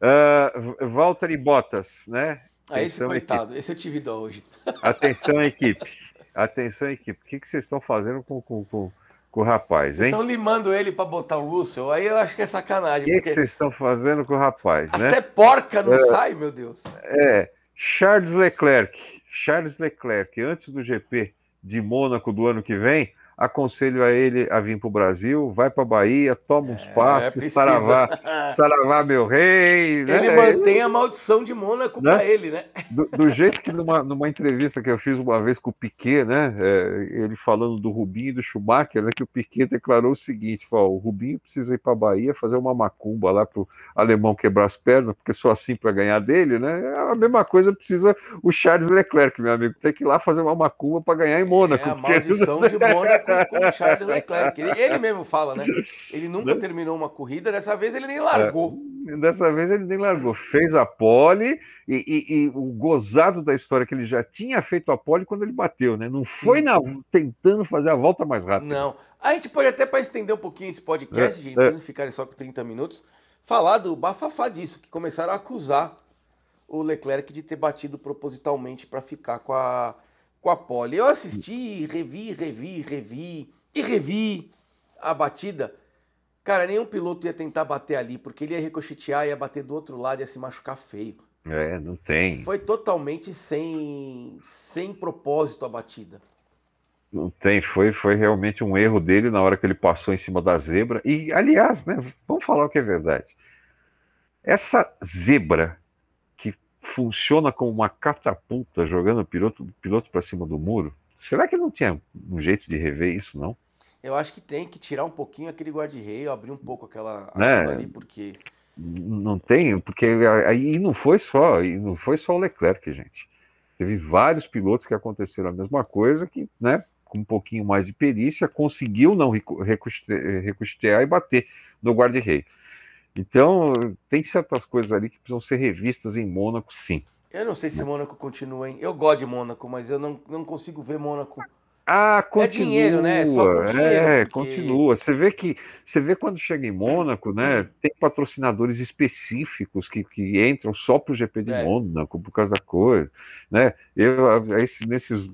Uh, Valtteri Bottas, né? Ah, esse Atenção, coitado, esse eu tive dó hoje. Atenção, equipe. Atenção, equipe. O que, que vocês estão fazendo com, com, com, com o rapaz, Vocês hein? estão limando ele pra botar o Russell, aí eu acho que é O sacanagem. que, que porque vocês estão fazendo com o rapaz, né? até porca não sai, meu Deus. É, Charles Leclerc. Charles Leclerc, antes do GP de Mônaco do ano que vem, aconselho a ele a vir para o Brasil, vai para a Bahia, toma uns É, precisa. saravá, saravá meu rei. né? Ele mantém a maldição de Mônaco Né? pra ele, né? Do, do jeito que numa, numa entrevista que eu fiz uma vez com o Piquet, né, é, ele falando do Rubinho e do Schumacher, né, que o Piquet declarou o seguinte, falou, o Rubinho precisa ir para a Bahia fazer uma macumba lá pro alemão quebrar as pernas, porque só assim para ganhar dele, né, a mesma coisa precisa o Charles Leclerc, meu amigo, tem que ir lá fazer uma macumba para ganhar em Mônaco. É a porque- maldição de Mônaco com o Charles Leclerc. Ele, ele mesmo fala, né? Ele nunca terminou uma corrida, dessa vez ele nem largou. Dessa vez ele nem largou, fez a pole e, e- e o gozado da história é que ele já tinha feito a pole quando ele bateu, né? Não foi na, tentando fazer a volta mais rápida. Não. A gente pode até, para estender um pouquinho esse podcast, É, gente, é. vocês não ficarem só com 30 minutos, falar do bafafá disso, que começaram a acusar o Leclerc de ter batido propositalmente para ficar com a, com a pole. Eu assisti, revi, revi, revi e revi a batida. Cara, nenhum piloto ia tentar bater ali, porque ele ia ricochetear, ia bater do outro lado, ia se machucar feio. É, não tem. Foi totalmente sem, sem propósito a batida. Não tem, foi, foi realmente um erro dele na hora que ele passou em cima da zebra. E, aliás, né, vamos falar o que é verdade. Essa zebra funciona como uma catapulta jogando o piloto, piloto para cima do muro, será que não tinha um jeito de rever isso, não? Eu acho que tem que tirar um pouquinho aquele guarda-reio, abrir um pouco aquela É. aquilo ali, porque Não tem, porque aí não foi só, e não foi só o Leclerc, gente. Teve vários pilotos que aconteceram a mesma coisa, que, né, com um pouquinho mais de perícia, conseguiu não recu- recuste- recustear e bater no guarda-reio. Então, tem certas coisas ali que precisam ser revistas em Mônaco, sim. eu não sei se Mônaco continua, hein? Eu gosto de Mônaco, mas eu não, não consigo ver Mônaco. Ah, continua. dinheiro, né? É só por dinheiro, É, porque- continua. Você vê que você vê quando chega em Mônaco, né? Tem patrocinadores específicos que, que entram só pro GP de É. Mônaco por causa da coisa, né? Eu nesses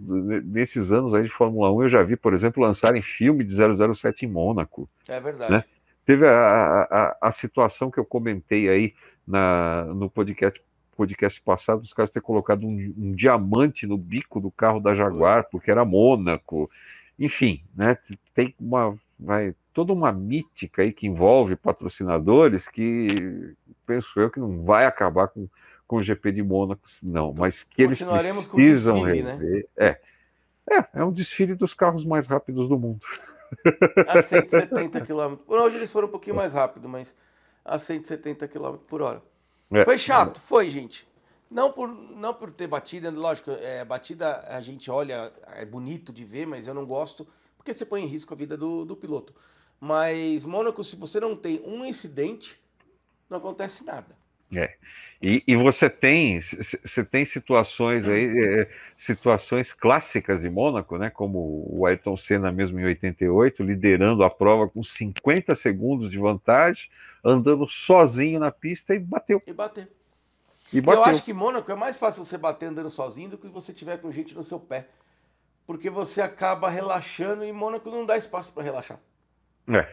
nesses anos aí de Fórmula 1 eu já vi, por exemplo, lançarem filme de 007 em Mônaco. É verdade. Né? Teve a, a, a- situação que eu comentei aí na, no podcast, podcast passado, os caras ter colocado um, um diamante no bico do carro da Jaguar, porque era Mônaco. Enfim, né? Tem uma. Vai, toda uma mítica aí que envolve patrocinadores que penso eu que não vai acabar com, com o GP de Mônaco, não, mas que eles Continuaremos com precisam desfile, né? rever. É. É, é um desfile dos carros mais rápidos do mundo. A 170 km. Hoje eles foram um pouquinho mais rápido, mas a 170 km por hora. É. Foi chato, foi, gente. Não por, não por ter batida, lógico, é, batida a gente olha, é bonito de ver, mas eu não gosto, porque você põe em risco a vida do, do piloto. Mas, Mônaco, se você não tem um incidente, não acontece nada. E, e você tem você tem situações aí, é, situações clássicas de Mônaco, né? Como o Ayrton Senna mesmo em 88, liderando a prova com 50 segundos de vantagem, andando sozinho na pista e bateu. E bateu. E bateu. Eu acho que Mônaco é mais fácil você bater andando sozinho do que você tiver com gente no seu pé. Porque você acaba relaxando e Mônaco não dá espaço para relaxar. É.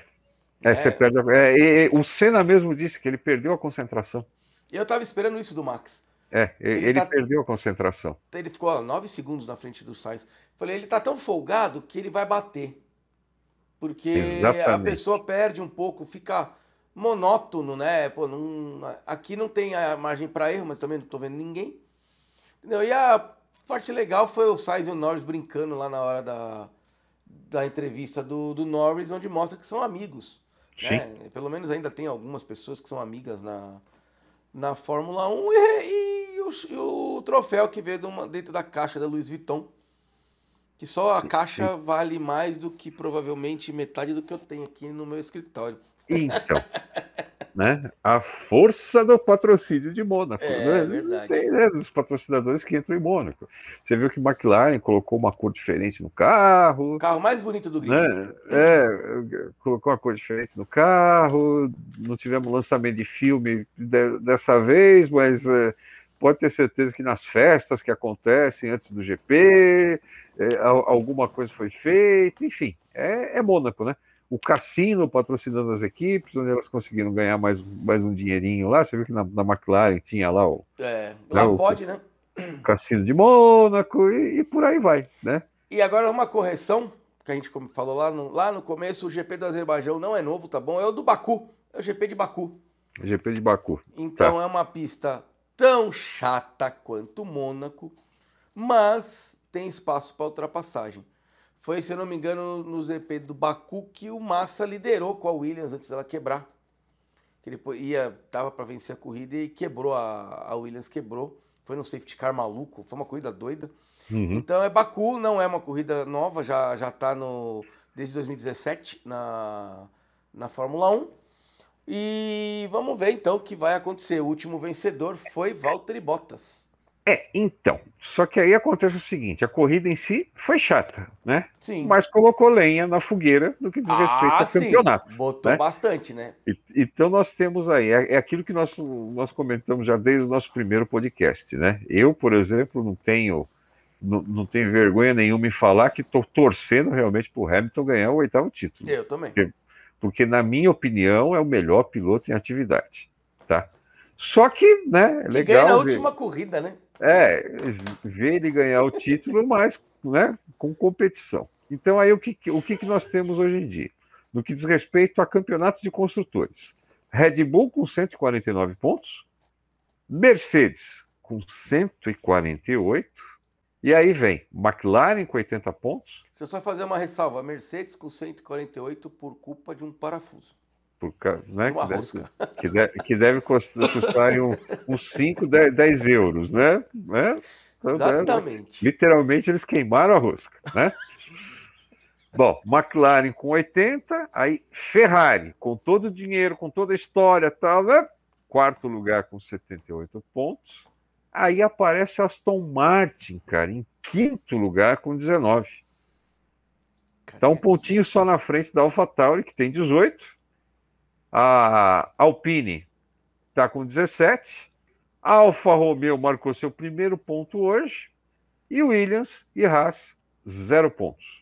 É, é. Você perde. É, o Senna mesmo disse que ele perdeu a concentração. Eu tava esperando isso do Max. É, ele, ele tá... perdeu a concentração. Ele ficou ó, nove segundos na frente do Sainz. Falei, ele tá tão folgado que ele vai bater. Porque Exatamente. a pessoa perde um pouco, fica monótono, né? Pô, não, aqui não tem a margem para erro, mas também não tô vendo ninguém. Entendeu? E a parte legal foi o Sainz e o Norris brincando lá na hora da, da entrevista do, do Norris, onde mostra que são amigos. Né? Pelo menos ainda tem algumas pessoas que são amigas na, na Fórmula 1 e, e, o, e o, troféu que veio de uma, dentro da caixa da Louis Vuitton. Que só a caixa vale mais do que provavelmente metade do que eu tenho aqui no meu escritório. Então, né? A força do patrocínio de Mônaco. É, né? verdade. Tem, né, dos patrocinadores que entram em Mônaco. Você viu que McLaren colocou uma cor diferente no carro. O carro mais bonito do grid. Né? É, colocou uma cor diferente no carro. Não tivemos lançamento de filme de, dessa vez, mas é, pode ter certeza que nas festas que acontecem antes do GP, é, alguma coisa foi feita. Enfim, é, é Mônaco, né? O cassino patrocinando as equipes, onde elas conseguiram ganhar mais, mais um dinheirinho lá. Você viu que na, na McLaren tinha lá o. É, lá né, pode, o, né? O cassino de Mônaco e, e, por aí vai, né? E agora uma correção, que a gente falou lá no, lá no começo: o GP do Azerbaijão não é novo, tá bom? É o do Baku, é o GP de Baku. O GP de Baku. Então tá. é uma pista tão chata quanto Mônaco, mas tem espaço para ultrapassagem. Foi, se eu não me engano, no GP do Baku que o Massa liderou com a Williams antes dela quebrar. Que ele ia, tava para vencer a corrida e quebrou a, a Williams quebrou. Foi no safety car maluco, foi uma corrida doida. Uhum. Então é Baku, não é uma corrida nova, já já tá no desde 2017 na na Fórmula 1. E vamos ver então o que vai acontecer. O último vencedor foi Valtteri Bottas. É, então. Só que aí acontece o seguinte: a corrida em si foi chata, né? Sim. Mas colocou lenha na fogueira no que diz respeito ah, ao sim. campeonato. Botou né? bastante, né? E, então nós temos aí, é, é, aquilo que nós, nós comentamos já desde o nosso primeiro podcast, né? Eu, por exemplo, não tenho. Não, não tenho vergonha nenhuma em falar que estou torcendo realmente para o Hamilton ganhar o oitavo título. Eu também. Porque, porque, na minha opinião, é o melhor piloto em atividade. Tá? Só que, né? É que legal ganha na última corrida, né? É, ver ele ganhar o título, mas né, com competição. Então, aí o que, o que nós temos hoje em dia? No que diz respeito a campeonato de construtores: Red Bull com 149 pontos, Mercedes com 148, e aí vem McLaren com 80 pontos. Deixa eu só fazer uma ressalva: Mercedes com 148 por culpa de um parafuso por, né, Uma que, rosca. Deve, que, deve, que deve custar um, uns 5, 10, 10 euros, né? né? Então, Exatamente. Né? Literalmente eles queimaram a rosca, né? Bom, McLaren com 80, aí Ferrari com todo o dinheiro, com toda a história, tal, né? Quarto lugar com 78 pontos. Aí aparece Aston Martin, cara, em quinto lugar com 19. Está um pontinho só na frente da AlphaTauri, que tem 18 a Alpine está com 17. A Alfa Romeo marcou seu primeiro ponto hoje. E Williams e Haas, zero pontos.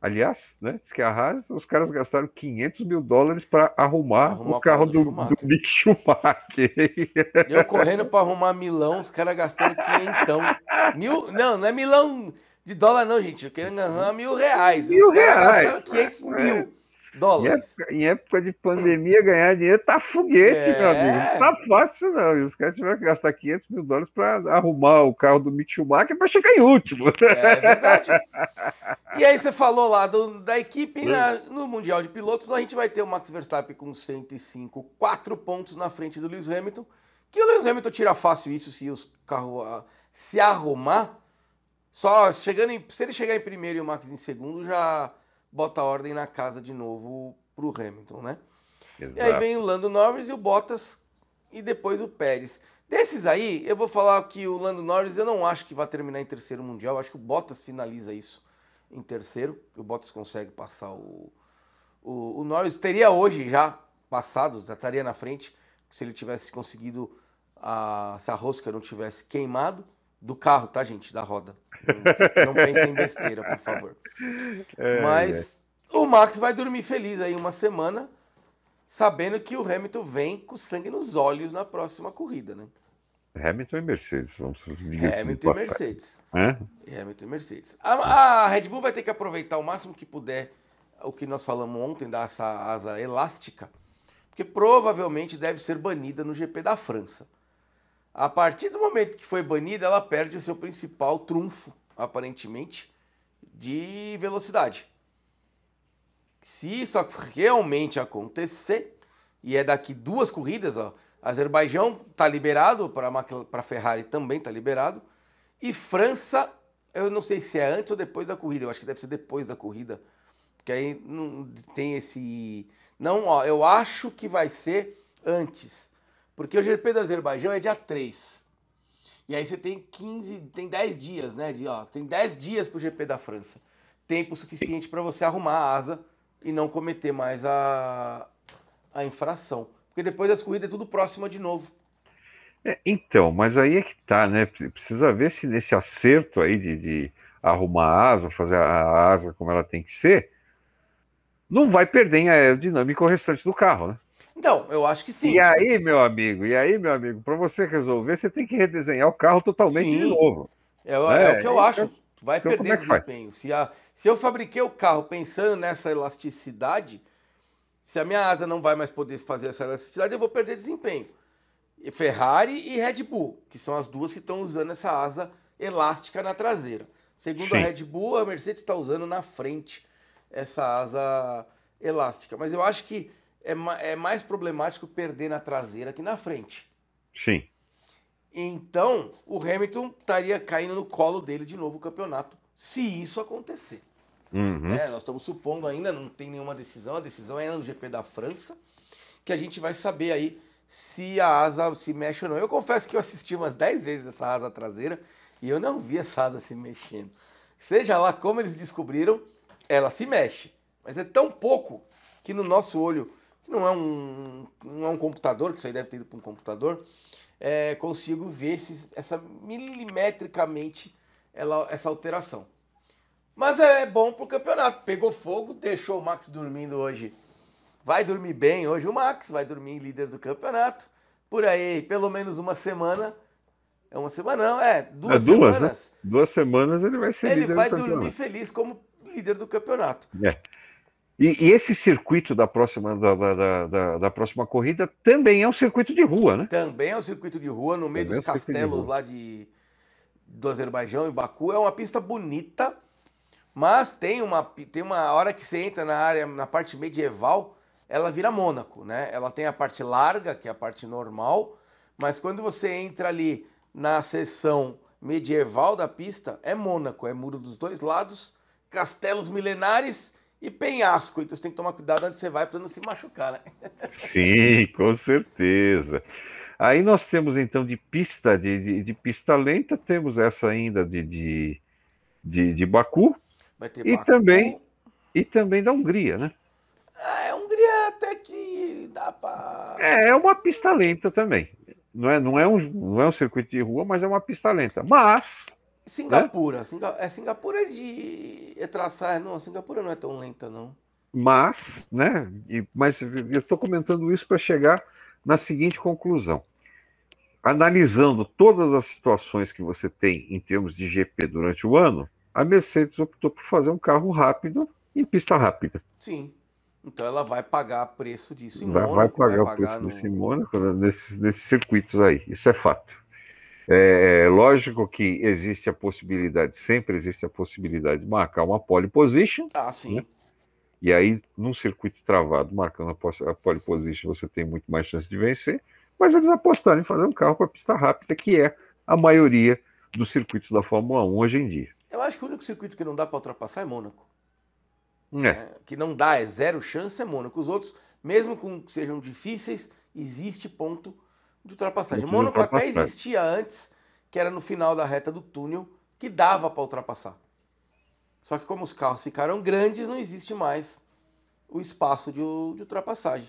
Aliás, né, diz que a Haas, os caras gastaram 500 mil dólares para arrumar, arrumar, o carro, do, do, do Mick Schumacher. Eu correndo para arrumar Milão, os caras gastando 500. Mil, não, não é Milão de dólar não, gente. Eu quero ganhar mil reais. Mil os caras gastaram 500 mil. É. Dólares. Em época, de pandemia, ganhar dinheiro tá foguete, é. meu amigo. Não tá fácil, não. E os caras tiveram que gastar 500 mil dólares para arrumar o carro do Mick Schumacher para chegar em último. É verdade. e aí você falou lá do, da equipe na, no Mundial de Pilotos, a gente vai ter o Max Verstappen com 105, 4 pontos na frente do Lewis Hamilton. Que o Lewis Hamilton tira fácil isso se os carros se arrumar. Só chegando em, se ele chegar em primeiro e o Max em segundo, já bota a ordem na casa de novo para o Hamilton, né? Exato. E aí vem o Lando Norris e o Bottas e depois o Pérez. Desses aí, eu vou falar que o Lando Norris eu não acho que vai terminar em terceiro mundial. Eu acho que o Bottas finaliza isso em terceiro. O Bottas consegue passar o, o, o Norris. Teria hoje já passado, já estaria na frente, se ele tivesse conseguido, a, se a rosca não tivesse queimado. Do carro, tá, gente? Da roda. Não, não pensem em besteira, por favor. É, Mas é. o Max vai dormir feliz aí uma semana sabendo que o Hamilton vem com sangue nos olhos na próxima corrida, né? Hamilton e Mercedes, vamos Hamilton e Mercedes. Hamilton e Mercedes. A, a, Red Bull vai ter que aproveitar o máximo que puder o que nós falamos ontem dessa asa elástica, porque provavelmente deve ser banida no GP da França. A partir do momento que foi banida, ela perde o seu principal trunfo, aparentemente, de velocidade. Se isso realmente acontecer, e é daqui duas corridas, ó, Azerbaijão está liberado, para Ferrari também está liberado, e França, eu não sei se é antes ou depois da corrida, eu acho que deve ser depois da corrida, porque aí não tem esse... Não, ó, eu acho que vai ser antes, porque o GP do Azerbaijão é dia 3. E aí você tem 15, tem 10 dias, né? De, ó, tem 10 dias para o GP da França. Tempo suficiente para você arrumar a asa e não cometer mais a, a infração. Porque depois das corridas é tudo próxima de novo. É, então, mas aí é que tá, né? Precisa ver se nesse acerto aí de, de arrumar a asa, fazer a asa como ela tem que ser, não vai perder em aerodinâmica o restante do carro, né? Então, eu acho que sim. E aí, meu amigo, e aí, meu amigo, para você resolver, você tem que redesenhar o carro totalmente sim. de novo. É, é, é, o que eu acho. Vai então, perder é desempenho. Se a, se eu fabriquei o carro pensando nessa elasticidade, se a minha asa não vai mais poder fazer essa elasticidade, eu vou perder desempenho. E Ferrari e Red Bull, que são as duas que estão usando essa asa elástica na traseira. Segundo Sim. a Red Bull, a Mercedes está usando na frente essa asa elástica. Mas eu acho que é, é mais problemático perder na traseira que na frente. Sim. Então, o Hamilton estaria caindo no colo dele de novo o campeonato, se isso acontecer. Uhum. É, nós estamos supondo ainda, não tem nenhuma decisão, a decisão é no GP da França, que a gente vai saber aí se a asa se mexe ou não. Eu confesso que eu assisti umas 10 vezes essa asa traseira e eu não vi essa asa se mexendo. Seja lá como eles descobriram, ela se mexe. Mas é tão pouco que no nosso olho, que não é um, não é um computador, que isso aí deve ter ido para um computador, é, consigo ver esses, essa milimetricamente ela, essa alteração. Mas é bom pro campeonato. Pegou fogo, deixou o Max dormindo hoje. Vai dormir bem hoje o Max, vai dormir líder do campeonato. Por aí, pelo menos uma semana. É uma semana, não, é duas, é duas né? semanas. Né? Duas semanas ele vai ser ele líder vai dormir feliz como líder do campeonato. É. E, e, esse circuito da próxima, da, da, da, da, próxima corrida também é um circuito de rua, né? Também é um circuito de rua, no meio também dos é um castelos de lá de, do Azerbaijão, em Baku. É uma pista bonita mas tem uma, tem uma hora que você entra na área, na parte medieval, ela vira Mônaco, né? Ela tem a parte larga, que é a parte normal, mas quando você entra ali na seção medieval da pista, é Mônaco, é muro dos dois lados, castelos milenares e penhasco. Então você tem que tomar cuidado onde você vai para não se machucar, né? Sim, com certeza. Aí nós temos então de pista, de, de, de pista lenta, temos essa ainda de, de, de, de Baku, Vai ter e Baku. também e também da Hungria, né? Ah, a Hungria até que dá para. É, é uma pista lenta também. Não é, não, é um, não é um circuito de rua, mas é uma pista lenta. Mas. Singapura. Né? Singa... É, Singapura é de. É traçar. Não, Singapura não é tão lenta, não. Mas, né? E, mas eu estou comentando isso para chegar na seguinte conclusão. Analisando todas as situações que você tem em termos de GP durante o ano, a Mercedes optou por fazer um carro rápido em pista rápida. Sim. Então ela vai pagar preço disso em vai, Mônaco. Vai pagar vai o preço no... disso em Mônaco, né, nesses, nesses circuitos aí. Isso é fato. É lógico que existe a possibilidade, sempre existe a possibilidade de marcar uma pole position. Ah, sim. Né? E aí, num circuito travado, marcando a pole position, você tem muito mais chance de vencer. Mas eles apostaram em fazer um carro para pista rápida, que é a maioria dos circuitos da Fórmula 1 hoje em dia. Eu acho que o único circuito que não dá para ultrapassar é Mônaco. É. é. Que não dá, é zero chance, é Mônaco. Os outros, mesmo com que sejam difíceis, existe ponto de ultrapassagem. O Mônaco até existia antes, que era no final da reta do túnel, que dava para ultrapassar. Só que como os carros ficaram grandes, não existe mais o espaço de, de ultrapassagem.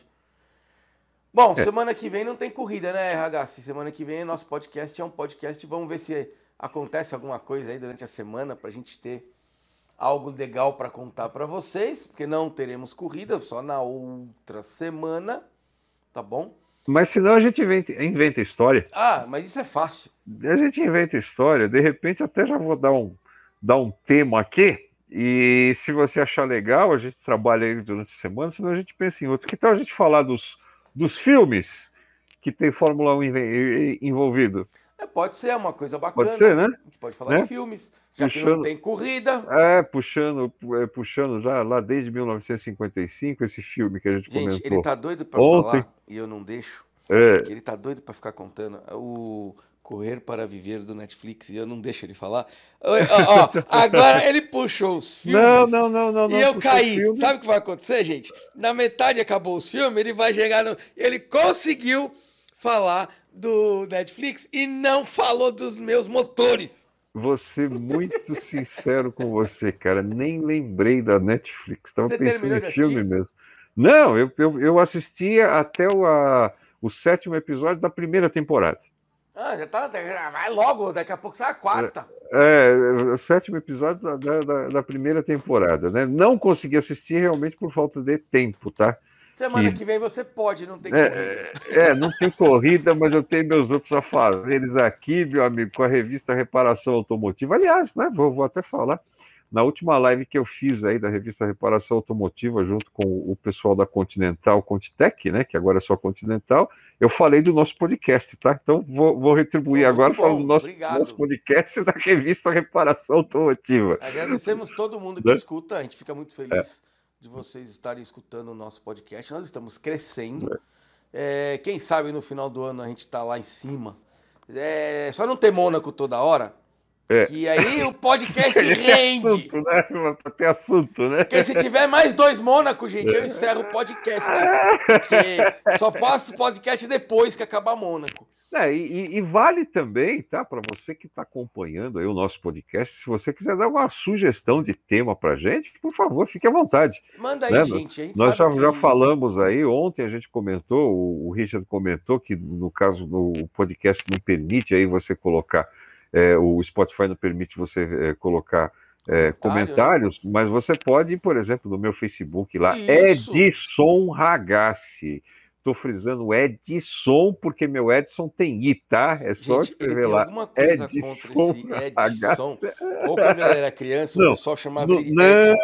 Bom, é. semana que vem não tem corrida, né, RH? Semana que vem nosso podcast é um podcast. Vamos ver se acontece alguma coisa aí durante a semana para a gente ter algo legal para contar para vocês, porque não teremos corrida, só na outra semana, tá bom? Mas senão a gente inventa, inventa história. Ah, mas isso é fácil. A gente inventa história, de repente até já vou dar um, dar um tema aqui, e se você achar legal, a gente trabalha ele durante a semana, senão a gente pensa em outro. Que tal a gente falar dos, dos filmes que tem Fórmula 1 envolvido? É, pode ser, é uma coisa bacana. Pode ser, né? A gente pode falar né? de filmes, já puxando, que não tem corrida. É, puxando, é, puxando já lá desde 1955 esse filme que a gente, gente comentou. Gente, ele tá doido para falar e eu não deixo. É. Ele tá doido para ficar contando. O Correr para Viver do Netflix e eu não deixo ele falar. Ó, ó, agora ele puxou os filmes. Não, não, não, não. E eu caí. Sabe o que vai acontecer, gente? Na metade acabou os filmes, ele vai chegar no. Ele conseguiu falar do Netflix e não falou dos meus motores. Você muito sincero com você, cara. Nem lembrei da Netflix. Tava você pensando em filme mesmo. Não, eu, eu, eu assistia até o, a, o sétimo episódio da primeira temporada. Ah, já tá. Vai logo, daqui a pouco sai a quarta. É, é o sétimo episódio da, da, da, primeira temporada, né? Não consegui assistir realmente por falta de tempo, tá? Semana que, que vem você pode, não tem é, corrida. É, não tem corrida, mas eu tenho meus outros afazeres aqui, meu amigo, com a revista Reparação Automotiva. Aliás, né? Vou, vou até falar. Na última live que eu fiz aí da revista Reparação Automotiva, junto com o pessoal da Continental Contitec, né, que agora é só Continental, eu falei do nosso podcast, tá? Então vou, vou retribuir Muito agora bom, falando do nosso, nosso podcast da revista Reparação Automotiva. Agradecemos todo mundo que né? escuta, a gente fica muito feliz é. De vocês estarem escutando o nosso podcast. Nós estamos crescendo. É. É, quem sabe no final do ano a gente está lá em cima. É, só não ter Mônaco toda hora, é. Que aí o podcast rende. assunto, né? Ter assunto, né? Porque se tiver mais dois Mônaco, gente, eu encerro o podcast. Porque só passo o podcast depois que acabar Mônaco. É, e, e, vale também, tá? Para você que está acompanhando aí o nosso podcast, se você quiser dar uma sugestão de tema para gente, por favor, fique à vontade. Manda aí, né? gente. Nós já, que... já falamos aí, ontem a gente comentou, o, o Richard comentou que no caso do podcast não permite aí você colocar é, o Spotify não permite você é, colocar é, comentários, né? mas você pode, por exemplo, no meu Facebook lá, Isso. Edson Ragazzi. Estou frisando Edson, porque meu Edson tem I, tá? É só Gente, escrever lá. Alguma coisa Edson contra esse Edson. Ou quando ele era criança, não, o pessoal chamava não, ele Edson.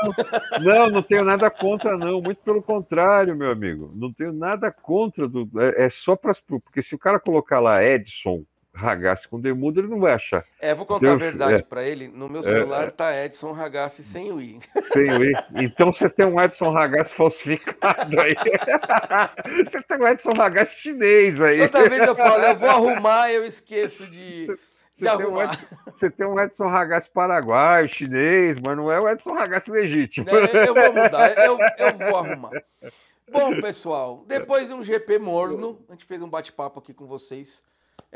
Não, não tenho nada contra, não. Muito pelo contrário, meu amigo. Não tenho nada contra. Do, é, é só para. Porque se o cara colocar lá Edson Ragazzi com Demudo, ele não vai achar. É, vou contar Deus, a verdade é. para ele. No meu celular é, tá Edson Ragazzi sem o I. Sem o I. Então você tem um Edson Ragazzi falsificado aí. você tem um Edson Ragazzi chinês aí. Toda vez eu falo, eu vou arrumar, eu esqueço de. Você, você, tem um Edson, você tem um Edson Ragazzi paraguaio, chinês, mas não é o Edson Ragazzi legítimo. É, eu vou mudar, eu, eu vou arrumar. Bom, pessoal, depois de um GP morno, a gente fez um bate-papo aqui com vocês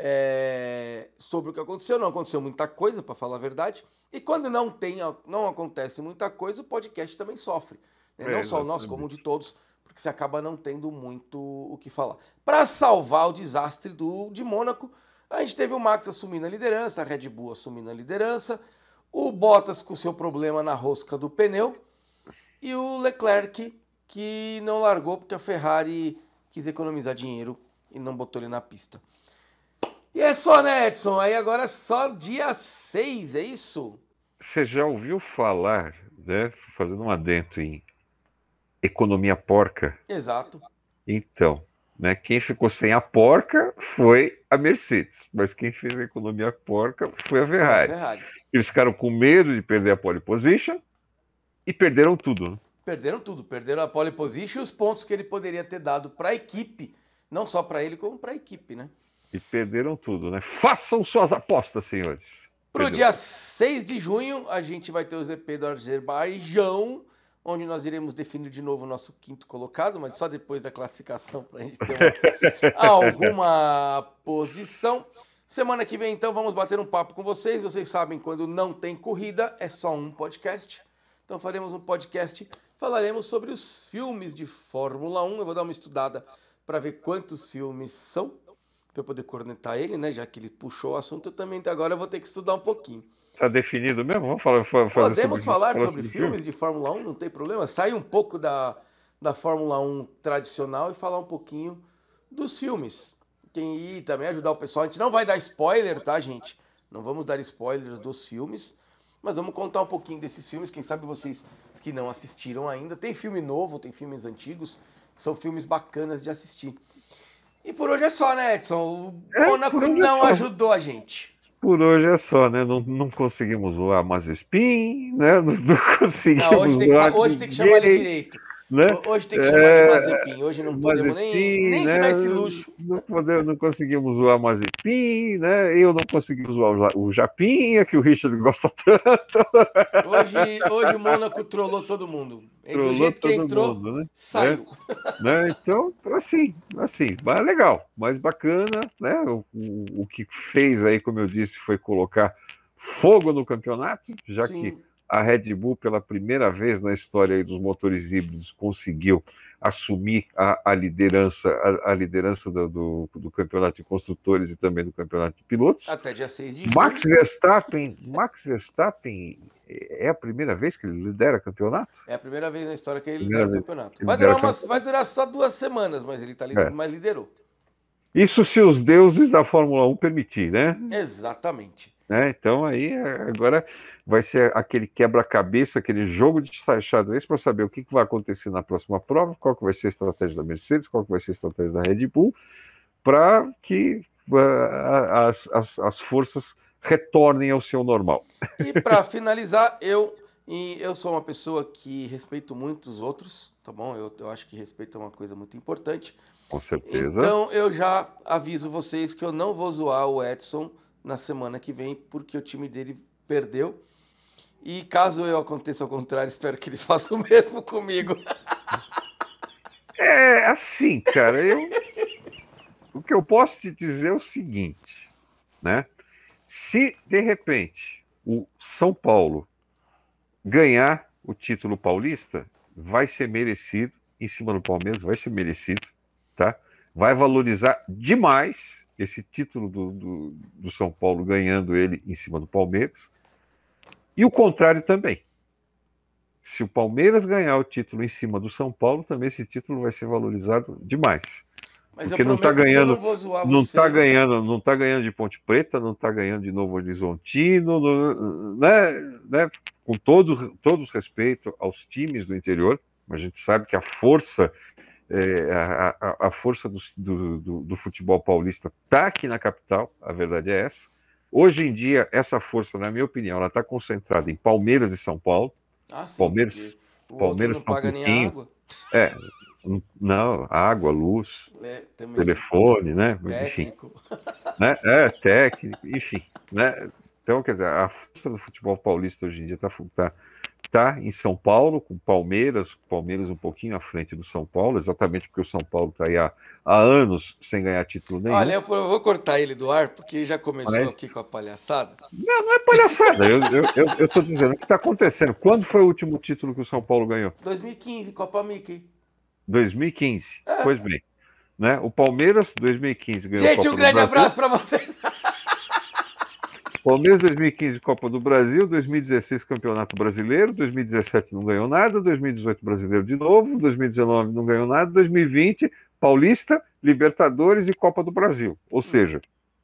é, sobre o que aconteceu. Não aconteceu muita coisa, para falar a verdade. E quando não tem, não acontece muita coisa, o podcast também sofre. Né? Não é, só o nosso, como o de todos, porque você acaba não tendo muito o que falar. Para salvar o desastre do, de Mônaco, a gente teve o Max assumindo a liderança, a Red Bull assumindo a liderança, o Bottas com seu problema na rosca do pneu e o Leclerc que não largou porque a Ferrari quis economizar dinheiro e não botou ele na pista. E é só, né, Edson? Aí agora é só dia 6, é isso? Você já ouviu falar, né, fazendo um adentro em economia porca? Exato. Então, né, quem ficou sem a porca foi a Mercedes, mas quem fez a economia porca foi a Ferrari. Foi a Ferrari. Eles ficaram com medo de perder a pole position e perderam tudo. Né? Perderam tudo, perderam a pole position e os pontos que ele poderia ter dado para a equipe, não só para ele, como para a equipe, né? E perderam tudo, né? Façam suas apostas, senhores. Para o dia 6 de junho, a gente vai ter o GP do Azerbaijão, onde nós iremos definir de novo o nosso quinto colocado, mas só depois da classificação para a gente ter uma, alguma posição. Semana que vem, então, vamos bater um papo com vocês. Vocês sabem, quando não tem corrida, é só um podcast. Então faremos um podcast, falaremos sobre os filmes de Fórmula 1. Eu vou dar uma estudada para ver quantos filmes são, para poder cornetar ele, né? Já que ele puxou o assunto, eu também agora eu vou ter que estudar um pouquinho. Está definido mesmo? Vamos falar, Podemos sobre, falar sobre filmes de Fórmula 1, não tem problema. Sai um pouco da, da Fórmula 1 tradicional e falar um pouquinho dos filmes. Quem ir também ajudar o pessoal. A gente não vai dar spoiler, tá, gente? Não vamos dar spoilers dos filmes, mas vamos contar um pouquinho desses filmes. Quem sabe vocês que não assistiram ainda. Tem filme novo, tem filmes antigos. São filmes bacanas de assistir. E por hoje é só, né, Edson? O é, Mônaco não é ajudou a gente por hoje é só, né? Não, não conseguimos zoar Mazespin, né? Não, não conseguimos não, hoje, tem que, hoje tem que chamar ele direito. Né? Hoje tem que chamar é, de Mazepin. Hoje não podemos Mazepin, nem, nem né? se dar esse luxo. Não, podemos, não conseguimos zoar Mazepin, né? Eu não consegui zoar o Japinha, que o Richard gosta tanto. Hoje, hoje o Mônaco trollou todo mundo. Trollou Do jeito que entrou, mundo, né? saiu. Né? Então, assim, assim, mas legal, mas bacana, né? O, o, o que fez aí, como eu disse, foi colocar fogo no campeonato, já Sim. que a Red Bull, pela primeira vez na história dos motores híbridos, conseguiu assumir a, a liderança, a, a liderança do, do, do, campeonato de construtores e também do campeonato de pilotos. Até dia 6 de. Max Verstappen, Max Verstappen é a primeira vez que ele lidera campeonato? É a primeira vez na história que ele lidera o campeonato. Vai durar, umas, vai durar, só duas semanas, mas ele tá, é. mas liderou. Isso se os deuses da Fórmula 1 permitir, né? Exatamente. Né? Então aí agora vai ser aquele quebra-cabeça, aquele jogo de xadrez para saber o que, que, vai acontecer na próxima prova, qual que vai ser a estratégia da Mercedes, qual que vai ser a estratégia da Red Bull, para que uh, as, as, as, forças retornem ao seu normal. E para finalizar, eu eu sou uma pessoa que respeito muito os outros, tá bom? Eu, eu acho que respeito é uma coisa muito importante. Com certeza. Então eu já aviso vocês que eu não vou zoar o Edson na semana que vem, porque o time dele perdeu. E caso eu aconteça ao contrário, espero que ele faça o mesmo comigo. É assim, cara, eu o que eu posso te dizer é o seguinte, né? Se de repente o São Paulo ganhar o título paulista, vai ser merecido em cima do Palmeiras, vai ser merecido, tá? Vai valorizar demais esse título do, do, do, São Paulo ganhando ele em cima do Palmeiras. E o contrário também. Se o Palmeiras ganhar o título em cima do São Paulo, também esse título vai ser valorizado demais. Mas Porque não está ganhando, não, não tá ganhando, não está ganhando de Ponte Preta, não está ganhando de Novo Horizontino, não, né, né, com todo, todos respeito aos times do interior, a gente sabe que a força é, a, a, força do, do, do, futebol paulista está aqui na capital, a verdade é essa. Hoje em dia, essa força, na minha opinião, ela está concentrada em Palmeiras e São Paulo. Ah, sim, Palmeiras, Palmeiras não tá paga um nem água. É, não, água, luz, é, telefone, né? Técnico. Enfim, né? É, técnico, enfim, né? Então, quer dizer, a força do futebol paulista hoje em dia está tá, está em São Paulo, com Palmeiras, Palmeiras um pouquinho à frente do São Paulo, exatamente porque o São Paulo está aí há, há, anos sem ganhar título nenhum. Olha, eu vou cortar ele do ar, porque já começou Mas... aqui com a palhaçada. Não, não é palhaçada, eu estou dizendo o que está acontecendo. Quando foi o último título que o São Paulo ganhou? 2015, Copa Mickey. 2015, é. pois bem. Né? O Palmeiras, 2015, ganhou Gente, um grande abraço para você. Palmeiras 2015 Copa do Brasil, 2016 Campeonato Brasileiro, 2017 não ganhou nada, 2018 Brasileiro de novo, 2019 não ganhou nada, 2020 Paulista, Libertadores e Copa do Brasil. Ou seja,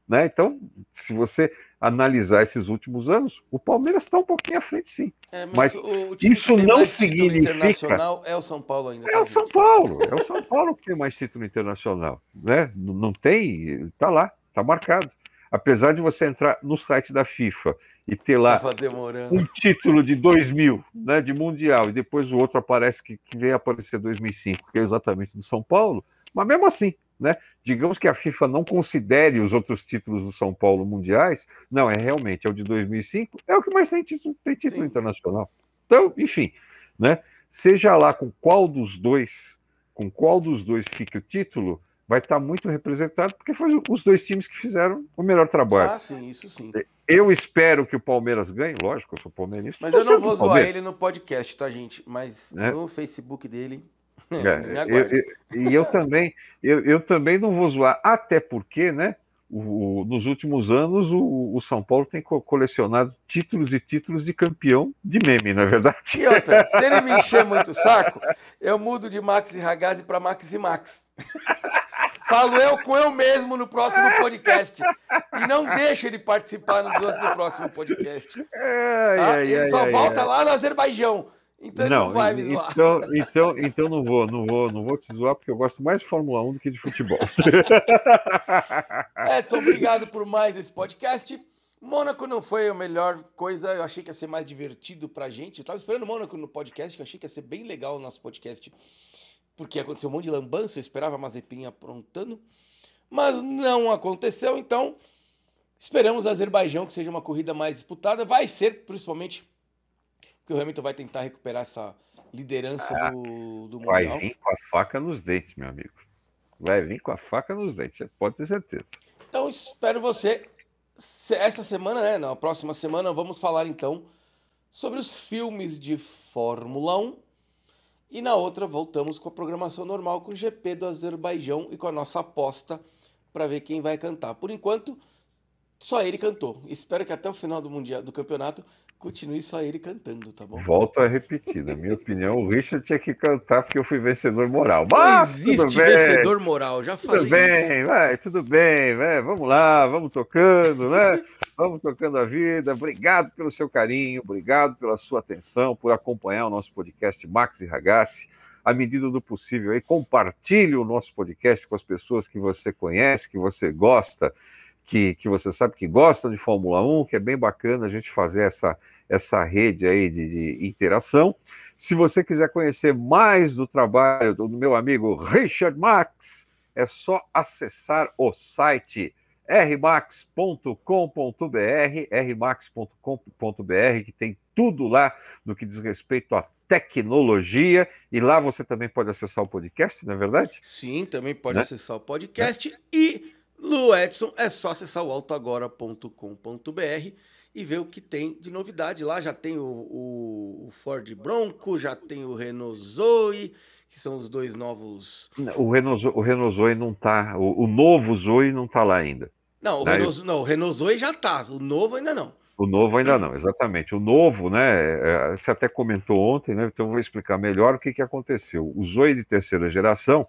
né? Então, se você analisar esses últimos anos, o Palmeiras está um pouquinho à frente, sim. É, mas, mas o, isso não significa. internacional é o São Paulo ainda. É tá, o São Paulo, é o São Paulo que tem mais título internacional, né? Não, não tem, está lá, está marcado apesar de você entrar no site da FIFA e ter lá um título de 2000, né, de mundial, e depois o outro aparece que, que veio aparecer 2005, que é exatamente do São Paulo, mas mesmo assim, né, digamos que a FIFA não considere os outros títulos do São Paulo mundiais, não, é realmente, é o de 2005, é o que mais tem título, tem título internacional. Então, enfim, né, seja lá com qual dos dois, com qual dos dois fique o título, vai estar muito representado, porque foi os dois times que fizeram o melhor trabalho. Ah, sim, isso sim. Eu espero que o Palmeiras ganhe, lógico, eu sou palmeirense. Mas eu não vou zoar ele no podcast, tá, gente? Mas é. no Facebook dele. É, eu, eu, e eu também, eu, eu também não vou zoar, até porque, né? O, nos últimos anos, o, o, São Paulo tem colecionado títulos e títulos de campeão de meme, não é verdade? E outra, se ele me encher muito o saco, eu mudo de Max e Ragazzi para Max e Max. Falo eu com eu mesmo no próximo podcast. E não deixo ele participar no, no próximo podcast. Tá? ele só volta lá no Azerbaijão. Então não, não vai me zoar. Então, então, então não vou, não vou, não vou te zoar, porque eu gosto mais de Fórmula 1 do que de futebol. Edson, obrigado por mais esse podcast. Mônaco não foi a melhor coisa, eu achei que ia ser mais divertido pra gente. Eu tava esperando o Mônaco no podcast, que eu achei que ia ser bem legal o nosso podcast, porque aconteceu um monte de lambança, eu esperava a Mazepin aprontando, mas não aconteceu, então esperamos a Azerbaijão que seja uma corrida mais disputada. Vai ser, principalmente porque o Hamilton vai tentar recuperar essa liderança ah, do, do Mundial. Vai vir com a faca nos dentes, meu amigo. Vai vir com a faca nos dentes, você pode ter certeza. Então espero você. Essa semana, né? Na próxima semana, vamos falar então sobre os filmes de Fórmula 1. E na outra, voltamos com a programação normal com o GP do Azerbaijão e com a nossa aposta para ver quem vai cantar. Por enquanto, só ele cantou. Espero que até o final do mundial do campeonato continue só ele cantando, tá bom? Volto a repetir, na minha opinião, o Richard tinha que cantar porque eu fui vencedor moral. Mas não existe vencedor moral, já falei. Tudo bem, isso. vai, tudo bem, vai, vamos lá, vamos tocando, né? Vamos tocando a vida. Obrigado pelo seu carinho, obrigado pela sua atenção, por acompanhar o nosso podcast Max e Ragazzi. À medida do possível, aí, compartilhe o nosso podcast com as pessoas que você conhece, que você gosta que, que você sabe que gosta de Fórmula 1, que é bem bacana a gente fazer essa, essa rede aí de, de interação. Se você quiser conhecer mais do trabalho do meu amigo Richard Max, é só acessar o site rmax.com.br, rmax.com.br, que tem tudo lá no que diz respeito à tecnologia, e lá você também pode acessar o podcast, não é verdade? Sim, também pode né? acessar o podcast né? e Lu Edson, é só acessar o autoagora.com.br e ver o que tem de novidade lá. Já tem o, o, o, Ford Bronco, já tem o Renault Zoe, que são os dois novos. O Renault, o Renault Zoe não tá. O, o novo Zoe não tá lá ainda. Não, o, né? Renault, não, o Renault Zoe já tá, o novo ainda não. O novo ainda não, exatamente. O novo, né? É, você até comentou ontem, né? Então eu vou explicar melhor o que, que aconteceu. O Zoe de terceira geração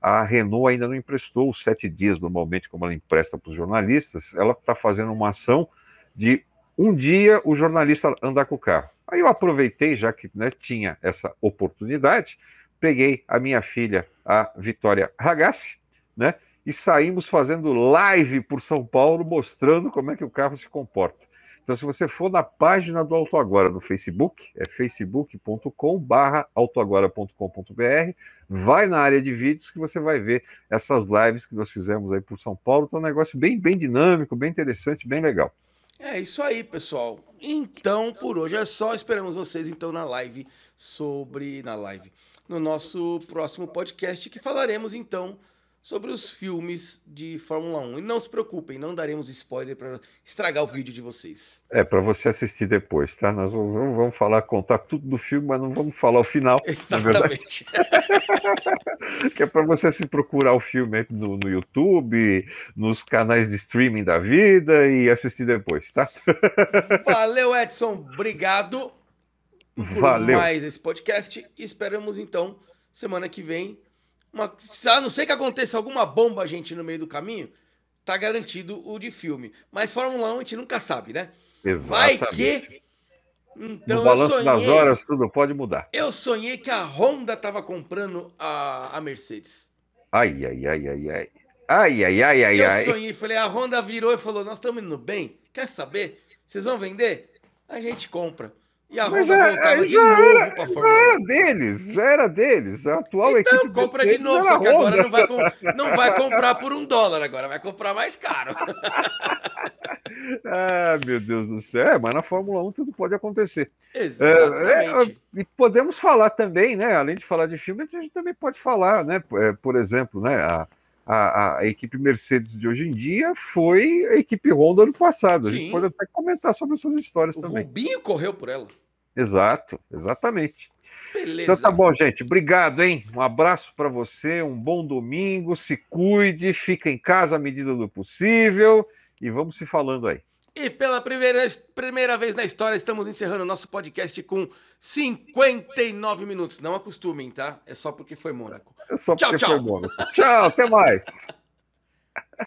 a Renault ainda não emprestou os sete dias, normalmente, como ela empresta para os jornalistas, ela está fazendo uma ação de um dia o jornalista andar com o carro. Aí eu aproveitei, já que né, tinha essa oportunidade, peguei a minha filha, a Vitória Ragazzi, né, e saímos fazendo live por São Paulo, mostrando como é que o carro se comporta. Então, se você for na página do Auto Agora no Facebook, é facebook.com/barra autoagora.com.br, vai na área de vídeos que você vai ver essas lives que nós fizemos aí por São Paulo. Então, é um negócio bem, bem dinâmico, bem interessante, bem legal. É isso aí, pessoal. Então, por hoje é só. Esperamos vocês então na live sobre na live, no nosso próximo podcast que falaremos então sobre os filmes de Fórmula 1. E não se preocupem, não daremos spoiler para estragar o vídeo de vocês. É, para você assistir depois, tá? Nós vamos, vamos, falar, contar tudo do filme, mas não vamos falar o final. Exatamente. que é para você se procurar o filme no, no YouTube, nos canais de streaming da vida e assistir depois, tá? Valeu, Edson. Obrigado por Valeu. mais esse podcast. Esperamos então semana que vem uma, a não ser que aconteça alguma bomba, gente, no meio do caminho, tá garantido o de filme. Mas Fórmula 1 a gente nunca sabe, né? Exatamente. Vai que. Então, no balanço sonhei, das horas, tudo pode mudar. Eu sonhei que a Honda tava comprando a, a Mercedes. Ai, ai, ai, ai, ai. Ai, ai, ai, ai, ai. Eu sonhei, falei, a Honda virou e falou: Nós estamos indo bem, quer saber? Vocês vão vender? A gente compra. E a Honda já, voltava de novo para a Fórmula 1. Já era deles, já era deles. A atual então, equipe compra de novo, só que agora não vai, não vai comprar por um dólar, agora vai comprar mais caro. ah, meu Deus do céu. É, mas na Fórmula 1 tudo pode acontecer. Exatamente. É, é, e podemos falar também, né? Além de falar de filme, a gente também pode falar, né? Por exemplo, né? A, a, a, equipe Mercedes de hoje em dia foi a equipe Honda no passado. Sim. A gente pode até comentar sobre essas histórias o também. O Rubinho correu por ela. Exato, exatamente. Beleza. Então tá bom, gente. Obrigado, hein? Um abraço para você, um bom domingo, se cuide, fica em casa à medida do possível e vamos se falando aí. E pela primeira, primeira vez na história, estamos encerrando o nosso podcast com 59 minutos. Não acostumem, tá? É só porque foi Mônaco. É só porque tchau, tchau. foi Mônaco. Tchau, até mais.